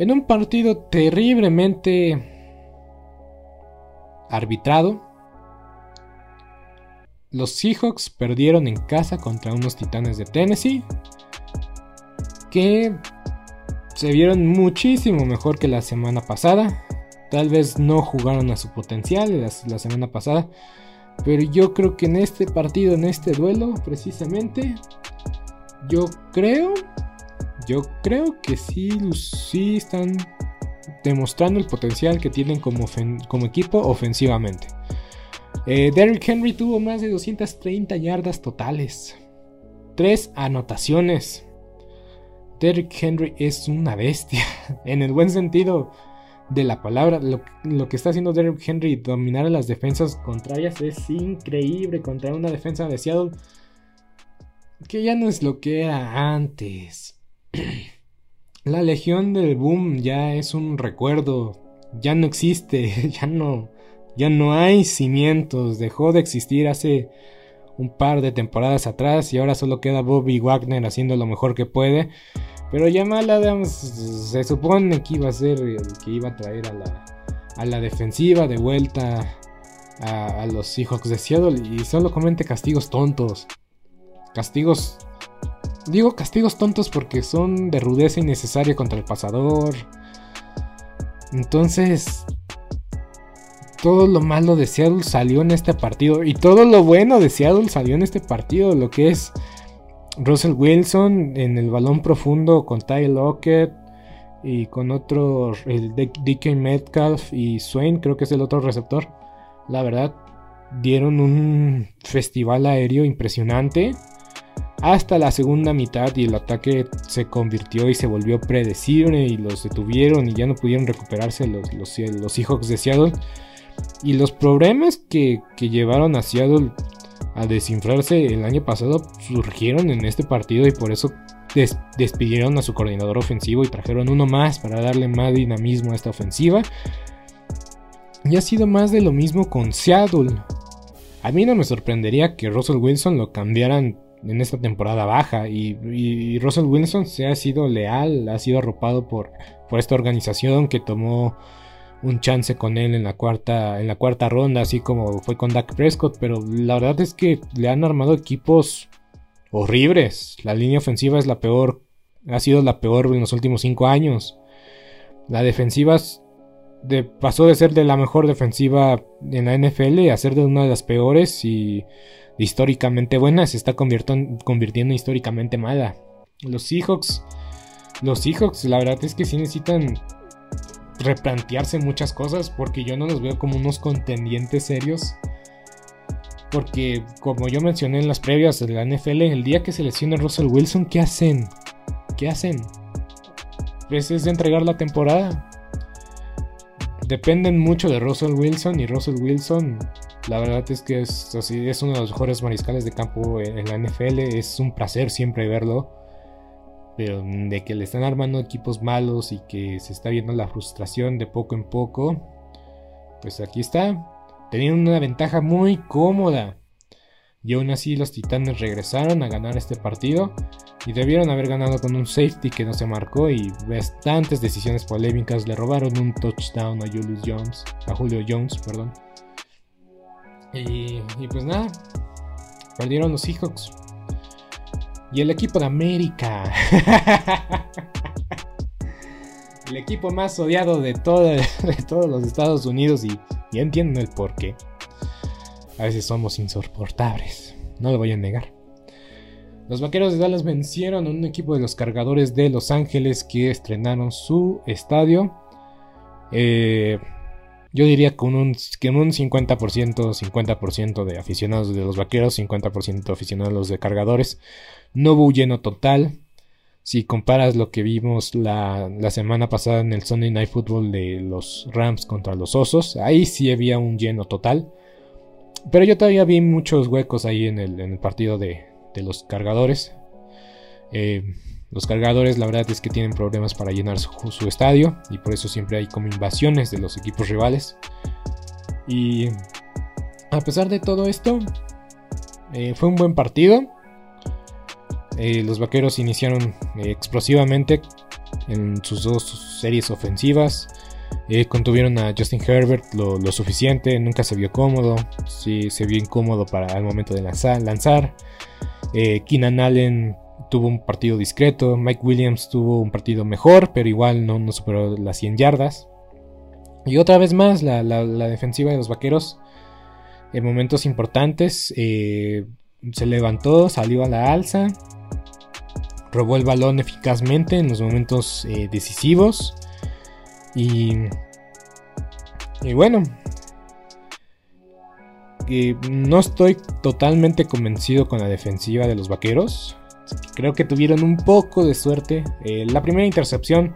En un partido terriblemente arbitrado, los Seahawks perdieron en casa contra unos Titanes de Tennessee que se vieron muchísimo mejor que la semana pasada. Tal vez no jugaron a su potencial la, semana pasada, pero yo creo que en este partido, en este duelo, precisamente, yo creo, yo creo que sí, sí están demostrando el potencial que tienen como, como equipo ofensivamente. Eh, Derrick Henry tuvo más de 230 yardas totales. Tres anotaciones. Derrick Henry es una bestia. [laughs] en el buen sentido de la palabra. Lo, que está haciendo Derrick Henry, dominar a las defensas contrarias, es increíble contra una defensa de Seattle. Que ya no es lo que era antes. [clears throat] la Legión del Boom ya es un recuerdo. Ya no existe. [laughs] Ya no ya no hay cimientos, dejó de existir hace un par de temporadas atrás y ahora solo queda Bobby Wagner haciendo lo mejor que puede. Pero Jamal Adams se supone que iba a ser el que iba a traer a la, a la defensiva de vuelta a, a, los Seahawks de Seattle y solo comente castigos tontos. Castigos... Digo castigos tontos porque son de rudeza innecesaria contra el pasador. Entonces, todo lo malo de Seattle salió en este partido. Y todo lo bueno de Seattle salió en este partido. Lo que es Russell Wilson en el balón profundo con Ty Lockett. y con otro, el DK Metcalf y Swain, creo que es el otro receptor. La verdad, dieron un festival aéreo impresionante hasta la segunda mitad y el ataque se convirtió y se volvió predecible y los detuvieron y ya no pudieron recuperarse los, los, Seahawks de Seattle. Y los problemas que, llevaron a Seattle a desinflarse el año pasado surgieron en este partido y por eso despidieron a su coordinador ofensivo y trajeron uno más para darle más dinamismo a esta ofensiva. Y ha sido más de lo mismo con Seattle. A mí no me sorprendería que Russell Wilson lo cambiaran en esta temporada baja y, Russell Wilson se ha sido leal, ha sido arropado por, por esta organización que tomó un chance con él en la cuarta en la cuarta ronda, así como fue con Dak Prescott, pero la verdad es que le han armado equipos horribles. La línea ofensiva es la peor, ha sido la peor en los últimos cinco años. La defensiva pasó de ser de la mejor defensiva en la NFL a ser de una de las peores y históricamente buena se está convirtiendo, históricamente mala. Los Seahawks, los Seahawks, la verdad es que sí necesitan replantearse muchas cosas porque yo no los veo como unos contendientes serios. Porque como yo mencioné en las previas de la NFL, el día que se lesione Russell Wilson, ¿qué hacen? ¿Qué hacen? Pues es de entregar la temporada. Dependen mucho de Russell Wilson y Russell Wilson la verdad es que es, así, es uno de los mejores mariscales de campo en, la NFL. Es un placer siempre verlo. Pero de que le están armando equipos malos y que se está viendo la frustración de poco en poco. Pues aquí está. Teniendo una ventaja muy cómoda. Y aún así los Titanes regresaron a ganar este partido. Y debieron haber ganado con un safety que no se marcó. Y bastantes decisiones polémicas. Le robaron un touchdown a Julius Jones. A Julio Jones, perdón. Y, pues nada, perdieron los Seahawks. Y el equipo de América. el equipo más odiado de, todos los Estados Unidos. Y ya entienden el por qué. A veces somos insoportables. No lo voy a negar. Los vaqueros de Dallas vencieron a un equipo de los cargadores de Los Ángeles que estrenaron su estadio. Eh, yo diría con un, que un 50%, 50% de aficionados de los vaqueros, 50% aficionados de cargadores. No hubo lleno total. Si comparas lo que vimos la, semana pasada en el Sunday Night Football de los Rams contra los Osos, ahí sí había un lleno total. Pero yo todavía vi muchos huecos ahí en el, partido de, de los cargadores. Eh, los cargadores la verdad es que tienen problemas para llenar su, estadio y por eso siempre hay como invasiones de los equipos rivales. Y a pesar de todo esto, eh, fue un buen partido. Eh, los vaqueros iniciaron eh, explosivamente en sus dos series ofensivas. contuvieron a Justin Herbert lo, suficiente, nunca se vio cómodo. Sí, se vio incómodo para el momento de lanzar. lanzar. Keenan Allen tuvo un partido discreto. Mike Williams tuvo un partido mejor, pero igual no, no superó las 100 yardas. Y otra vez más, la, defensiva de los vaqueros, en momentos importantes, eh, se levantó, salió a la alza, robó el balón eficazmente en los momentos eh, decisivos. Y, y bueno, eh, no estoy totalmente convencido con la defensiva de los vaqueros. Creo que tuvieron un poco de suerte. Eh, la primera intercepción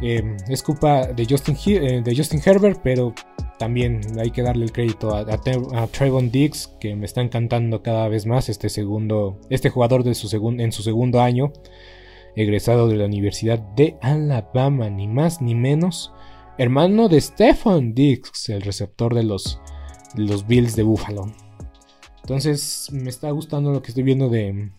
eh, es culpa de Justin, eh, de Justin Herbert, pero también hay que darle el crédito a, a, Trayvon Diggs, que me está encantando cada vez más este segundo, este jugador de su en su segundo año, egresado de la Universidad de Alabama, ni más ni menos, hermano de Stephon Diggs, el receptor de los, de los Bills de Buffalo. Entonces me está gustando lo que estoy viendo de,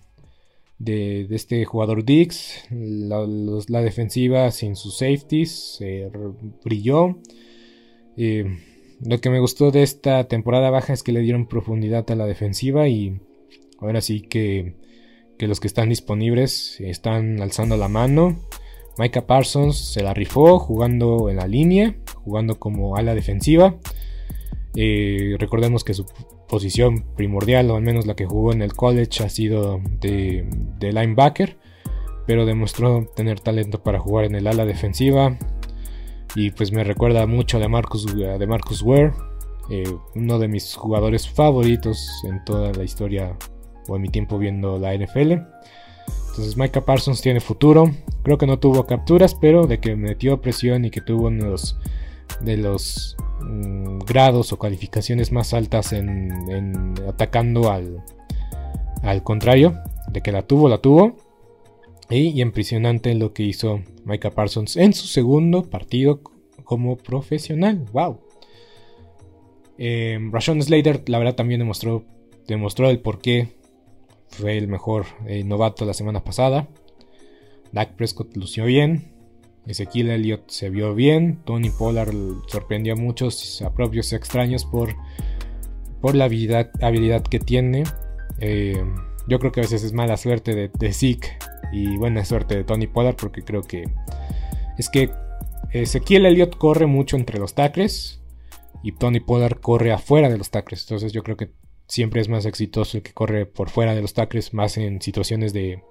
de, este jugador Dix. La, defensiva sin sus safeties brilló. lo que me gustó de esta temporada baja es que le dieron profundidad a la defensiva y ahora sí que, que los que están disponibles están alzando la mano. Micah Parsons se la rifó jugando en la línea, jugando como ala defensiva. Eh, recordemos que su posición primordial, o al menos la que jugó en el college, ha sido de, linebacker. pero demostró tener talento para jugar en el ala defensiva. Y pues me recuerda mucho de Marcus, de Marcus Ware, eh, uno de mis jugadores favoritos en toda la historia o en mi tiempo viendo la NFL. Entonces Micah Parsons tiene futuro. Creo que no tuvo capturas, pero de que metió presión y que tuvo uno de los, mm, grados o calificaciones más altas en, atacando al, al contrario. De que la tuvo, la tuvo. Y, impresionante lo que hizo Micah Parsons en su segundo partido como profesional. ¡Wow! Eh, Rashon Slater, la verdad, también demostró, demostró el por qué fue el mejor eh, novato la semana pasada. Dak Prescott lució bien. Ezequiel Elliott se vio bien. Tony Pollard sorprendió a muchos, a propios extraños, por, por la habilidad, que tiene. Eh, yo creo que a veces es mala suerte de, de Zeke y buena suerte de Tony Pollard porque creo que es que Ezequiel Elliott corre mucho entre los tackles y Tony Pollard corre afuera de los tackles. Entonces yo creo que siempre es más exitoso el que corre por fuera de los tackles, más en situaciones de,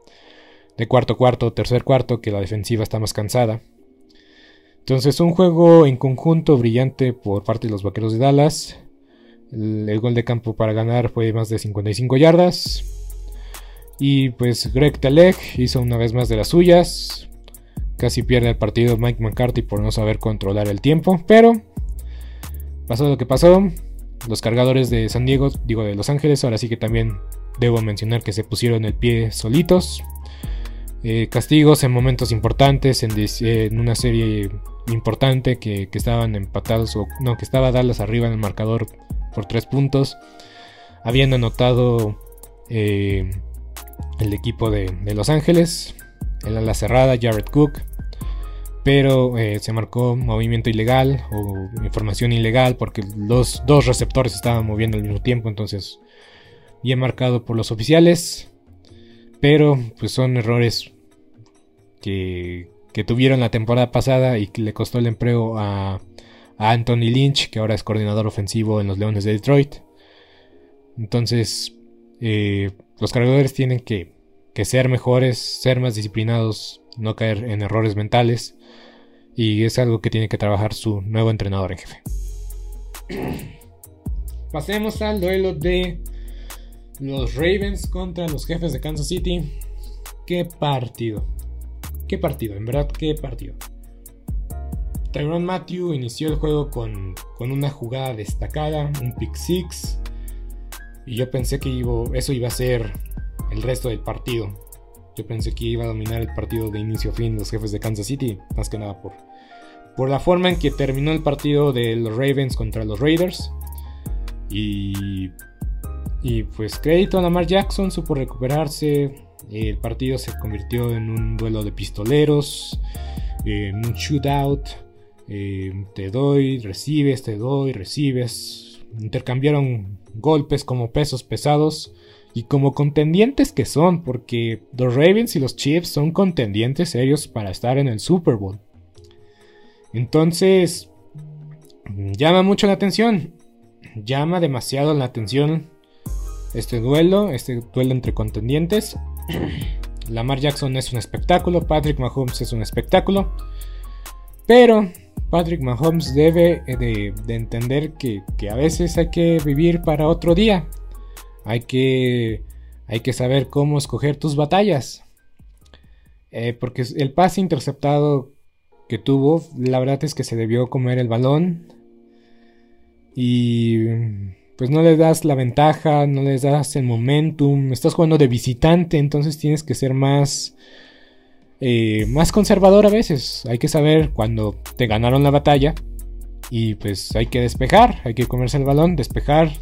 de cuarto cuarto, tercer cuarto, que la defensiva está más cansada. Entonces un juego en conjunto brillante por parte de los Vaqueros de Dallas. El, gol de campo para ganar fue más de 55 yardas. Y pues Greg Teleg hizo una vez más de las suyas. Casi pierde el partido Mike McCarthy por no saber controlar el tiempo. Pero pasó lo que pasó. Los cargadores de San Diego, digo de Los Ángeles, ahora sí que también debo mencionar que se pusieron el pie solitos. Eh, castigos en momentos importantes, en, una serie importante que, estaban empatados, o no, que estaba Dallas arriba en el marcador por tres puntos. Habían anotado eh, el equipo de, Los Ángeles, el ala cerrada, Jared Cook, pero eh, se marcó movimiento ilegal o información ilegal porque los dos receptores estaban moviendo al mismo tiempo, entonces bien marcado por los oficiales, pero pues son errores que, tuvieron la temporada pasada y que le costó el empleo a, Anthony Lynch, que ahora es coordinador ofensivo en los Leones de Detroit. Entonces, eh, los cargadores tienen que ser mejores, ser más disciplinados, no caer en errores mentales y es algo que tiene que trabajar su nuevo entrenador en jefe. [coughs] Pasemos al duelo de los Ravens contra los jefes de Kansas City. Qué partido. Qué partido, en verdad, qué partido. Tyron Matthew inició el juego con, con, una jugada destacada, un pick six. Y yo pensé que eso iba a ser el resto del partido. Yo pensé que iba a dominar el partido de inicio a fin los jefes de Kansas City, más que nada por, por la forma en que terminó el partido de los Ravens contra los Raiders. Y, y pues crédito a Lamar Jackson, supo recuperarse. El partido se convirtió en un duelo de pistoleros, en un shootout. Eh, te doy, recibes, te doy, recibes. Intercambiaron golpes como pesos pesados y como contendientes que son, porque los Ravens y los Chiefs son contendientes serios para estar en el Super Bowl. Entonces, llama mucho la atención, llama demasiado la atención este duelo, este duelo entre contendientes. Lamar Jackson es un espectáculo, Patrick Mahomes es un espectáculo, pero Patrick Mahomes debe de, entender que, que a veces hay que vivir para otro día. Hay que, hay que saber cómo escoger tus batallas. Eh, porque el pase interceptado que tuvo, la verdad es que se debió comer el balón. Y pues no le das la ventaja, no le das el momentum. Estás jugando de visitante, entonces tienes que ser más, eh, más conservador a veces. Hay que saber cuando te ganaron la batalla. Y pues hay que despejar, hay que comerse el balón, despejar,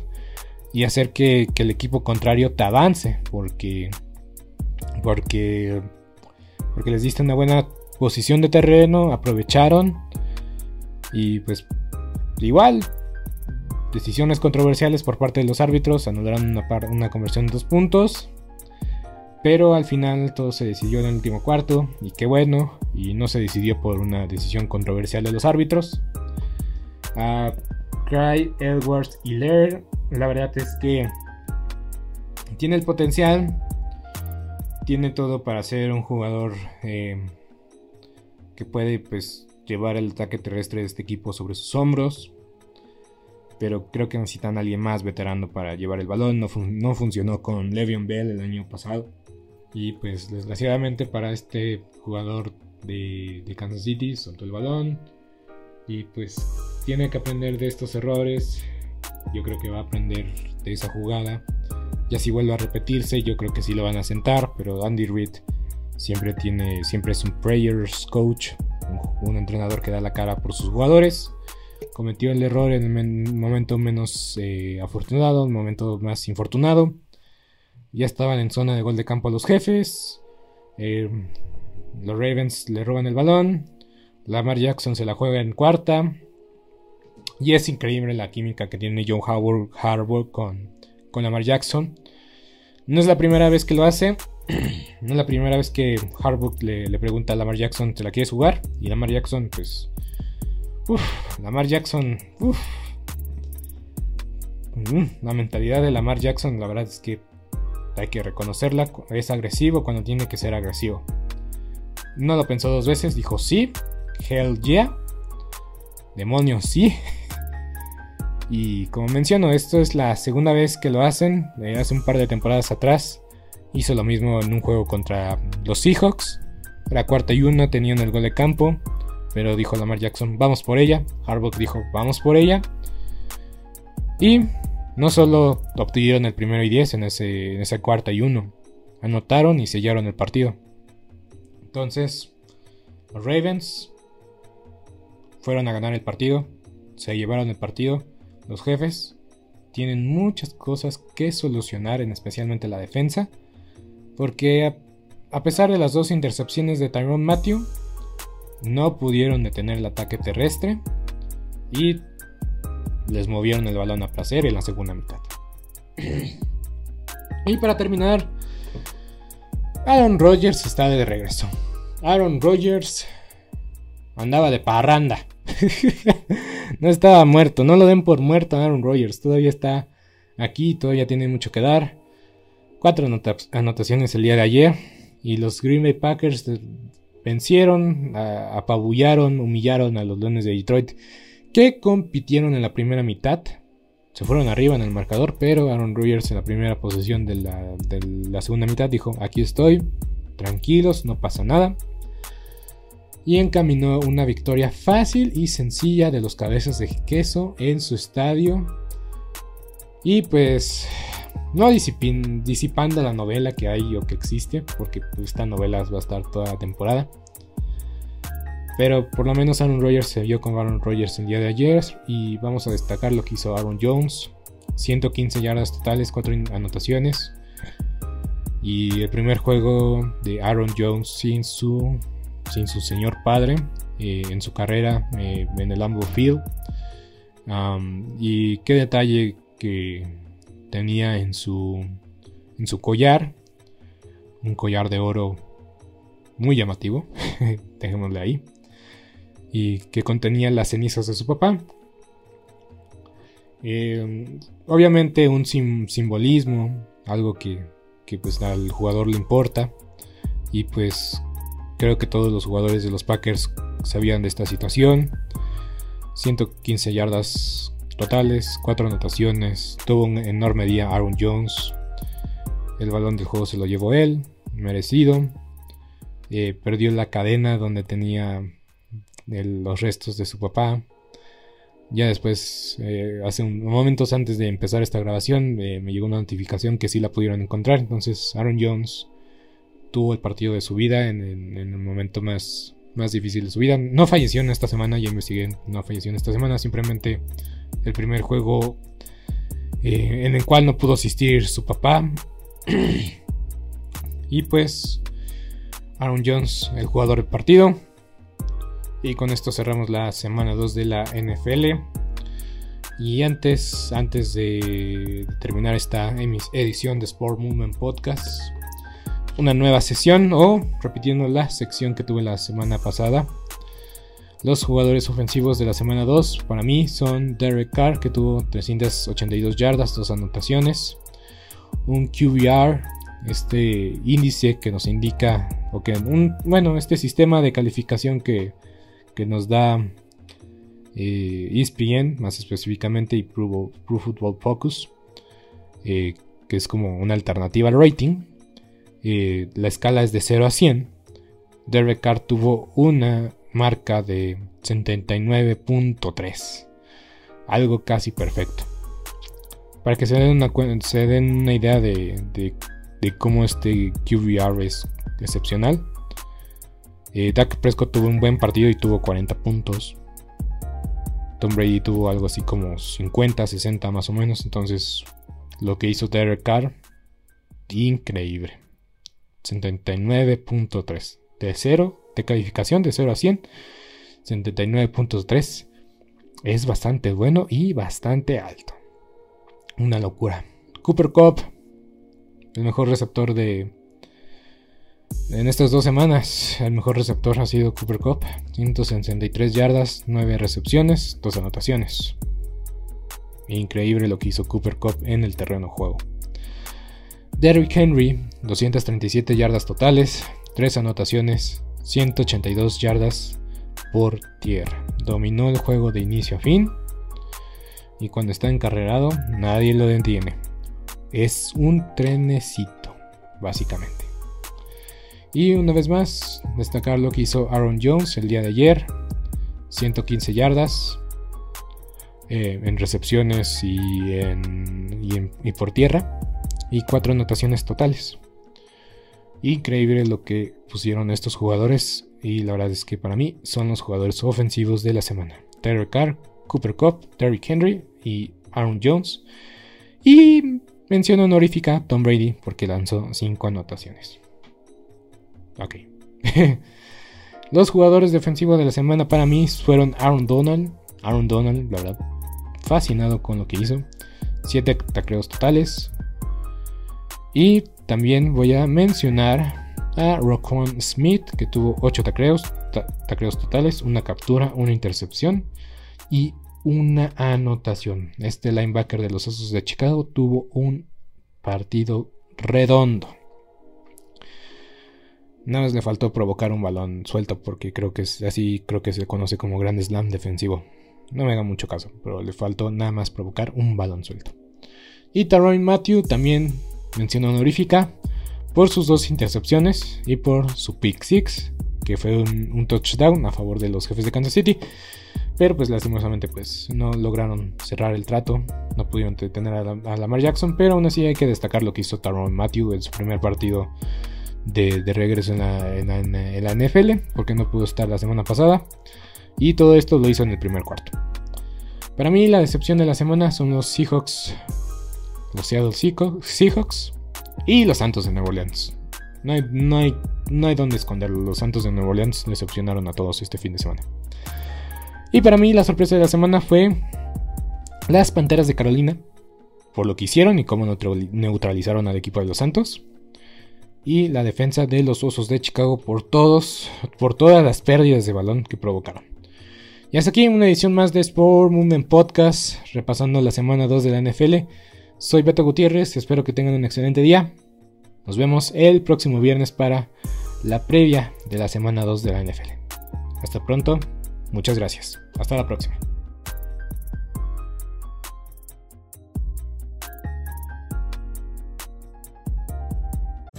y hacer que, el equipo contrario te avance porque porque porque les diste una buena posición de terreno aprovecharon y pues igual decisiones controversiales por parte de los árbitros anularon una, conversión de dos puntos pero al final todo se decidió en el último cuarto y qué bueno y no se decidió por una decisión controversial de los árbitros a Cry, Edwards y Lair la verdad es que tiene el potencial, tiene todo para ser un jugador eh, que puede pues llevar el ataque terrestre de este equipo sobre sus hombros. Pero creo que necesitan a alguien más veterano para llevar el balón. No, no funcionó con Le'Veon Bell el año pasado. Y pues desgraciadamente para este jugador de, de Kansas City soltó el balón. Y pues tiene que aprender de estos errores. Yo creo que va a aprender de esa jugada. Ya si vuelve a repetirse, yo creo que sí lo van a sentar. Pero Andy Reid siempre tiene, siempre es un prayers coach, un, entrenador que da la cara por sus jugadores. Cometió el error en el momento menos eh, afortunado, el momento más infortunado. Ya estaban en zona de gol de campo los jefes. Eh, los Ravens le roban el balón. Lamar Jackson se la juega en cuarta. Y es increíble la química que tiene John Howard, con, con Lamar Jackson. No es la primera vez que lo hace. [clears throat] no es la primera vez que Harbour le, pregunta a Lamar Jackson, ¿te la quieres jugar? Y Lamar Jackson, pues... Uf, Lamar Jackson... Mm, la mentalidad de Lamar Jackson, la verdad es que hay que reconocerla. Es agresivo cuando tiene que ser agresivo. No lo pensó dos veces, dijo sí, hell yeah, demonios sí. [laughs] Y como menciono, esto es la segunda vez que lo hacen. Hace un par de temporadas atrás hizo lo mismo en un juego contra los Seahawks. La cuarta y una tenían el gol de campo. Pero dijo Lamar Jackson, vamos por ella. Harbaugh dijo, vamos por ella. Y no solo obtuvieron el primero y diez en, ese, en cuarta y uno. Anotaron y sellaron el partido. Entonces, los Ravens fueron a ganar el partido. Se llevaron el partido. Los jefes tienen muchas cosas que solucionar, en especialmente la defensa, porque a, pesar de las dos intercepciones de Tyrone Matthew, no pudieron detener el ataque terrestre y les movieron el balón a placer en la segunda mitad. [clears throat] y para terminar, Aaron Rodgers está de regreso. Aaron Rodgers andaba de parranda. [laughs] no estaba muerto, no lo den por muerto Aaron Rodgers, todavía está aquí, todavía tiene mucho que dar. Cuatro anotaciones el día de ayer y los Green Bay Packers vencieron, apabullaron, humillaron a los Leones de Detroit que compitieron en la primera mitad. Se fueron arriba en el marcador, pero Aaron Rodgers en la primera posesión de la, de la segunda mitad dijo, aquí estoy, tranquilos, no pasa nada y encaminó una victoria fácil y sencilla de los cabezas de queso en su estadio. Y pues no disipando la novela que hay o que existe, porque esta novela va a estar toda la temporada. Pero por lo menos Aaron Rodgers se vio con Aaron Rodgers el día de ayer y vamos a destacar lo que hizo Aaron Jones. 115 yardas totales, 4 anotaciones. Y el primer juego de Aaron Jones sin su sin su señor padre eh, en su carrera eh, en el Lambeau Field. y qué detalle que tenía en su, en su collar, un collar de oro muy llamativo, [laughs] dejémosle ahí, y que contenía las cenizas de su papá. Em, obviamente un simbolismo, algo que, que pues al jugador le importa y pues Creo que todos los jugadores de los Packers sabían de esta situación. 115 yardas totales, 4 anotaciones. Tuvo un enorme día Aaron Jones. El balón del juego se lo llevó él, merecido. Eh, perdió la cadena donde tenía los restos de su papá. Ya después, eh, hace un, momentos antes de empezar esta grabación, eh, me llegó una notificación que sí la pudieron encontrar. Entonces, Aaron Jones tuvo el partido de su vida en, el momento más, más difícil de su vida. No falleció en esta semana, ya investigué, no falleció en esta semana, simplemente el primer juego eh, en el cual no pudo asistir su papá. [clears throat] y pues Aaron Jones, el jugador del partido. Y con esto cerramos la semana 2 de la NFL. Y antes, antes de terminar esta edición de Sport Movement Podcast, una nueva sesión o repitiendo la sección que tuve la semana pasada. Los jugadores ofensivos de la semana 2 para mí son Derek Carr que tuvo 382 yardas, dos anotaciones. Un QBR este índice que nos indica, o que un, bueno, este sistema de calificación que, que nos da eh, ESPN, más específicamente, y Pro, Football Focus, eh, que es como una alternativa al rating. Eh, la escala es de 0 a 100. Derek Carr tuvo una marca de 79.3, algo casi perfecto. Para que se den una, idea de, de, cómo este QBR es excepcional. Eh, Dak Prescott tuvo un buen partido y tuvo 40 puntos. Tom Brady tuvo algo así como 50, 60 más o menos. Entonces, lo que hizo Derek Carr, increíble. 79.3. De 0, de calificación de 0 a 100. 79.3. Es bastante bueno y bastante alto. Una locura. Cooper Cup, el mejor receptor de. En estas dos semanas, el mejor receptor ha sido Cooper Cup. 163 yardas, 9 recepciones, 2 anotaciones. Increíble lo que hizo Cooper Cup en el terreno de juego. Derrick Henry, 237 yardas totales, 3 anotaciones, 182 yardas por tierra. Dominó el juego de inicio a fin y cuando está encarrerado nadie lo detiene. Es un trenecito, básicamente. Y una vez más, destacar lo que hizo Aaron Jones el día de ayer. 115 yardas eh, en recepciones y, y, por tierra. Y 4 anotaciones totales. Increíble lo que pusieron estos jugadores. Y la verdad es que para mí son los jugadores ofensivos de la semana. Terry Carr, Cooper Cup, Derrick Henry y Aaron Jones. Y mención honorífica Tom Brady porque lanzó 5 anotaciones. Ok. [laughs] Los jugadores defensivos de la semana para mí fueron Aaron Donald. Aaron Donald, la verdad, fascinado con lo que hizo. 7 tacleos totales. Y también voy a mencionar a Roquan Smith, que tuvo 8 tacleos, tacleos totales, una captura, una intercepción y una anotación. Este linebacker de los Osos de Chicago tuvo un partido redondo. Nada más le faltó provocar un balón suelto porque creo que es así, creo que se conoce como Grand Slam defensivo. No me haga mucho caso, pero le faltó nada más provocar un balón suelto. Y Taron Matthew también mención honorífica por sus dos intercepciones y por su pick six, que fue un touchdown a favor de los jefes de Kansas City. Pero pues lastimosamente pues no lograron cerrar el trato, no pudieron detener a, Lamar Jackson, pero aún así hay que destacar lo que hizo Taron Matthew en su primer partido de, regreso en la, NFL, porque no pudo estar la semana pasada. Y todo esto lo hizo en el primer cuarto. Para mí la decepción de la semana son los Seahawks, los Seattle Seahawks y los Santos de Nueva Orleans. No hay, no, hay, no hay donde esconderlo. Los Santos de Nueva Orleans decepcionaron a todos este fin de semana. Y para mí la sorpresa de la semana fue las Panteras de Carolina, por lo que hicieron y cómo neutralizaron al equipo de los Santos. Y la defensa de los Osos de Chicago por todos, por todas las pérdidas de balón que provocaron. Y hasta aquí una edición más de Sport Movement Podcast, repasando la semana 2 de la NFL. Soy Beto Gutiérrez, espero que tengan un excelente día. Nos vemos el próximo viernes para la previa de la semana 2 de la NFL. Hasta pronto Muchas gracias. Hasta la próxima.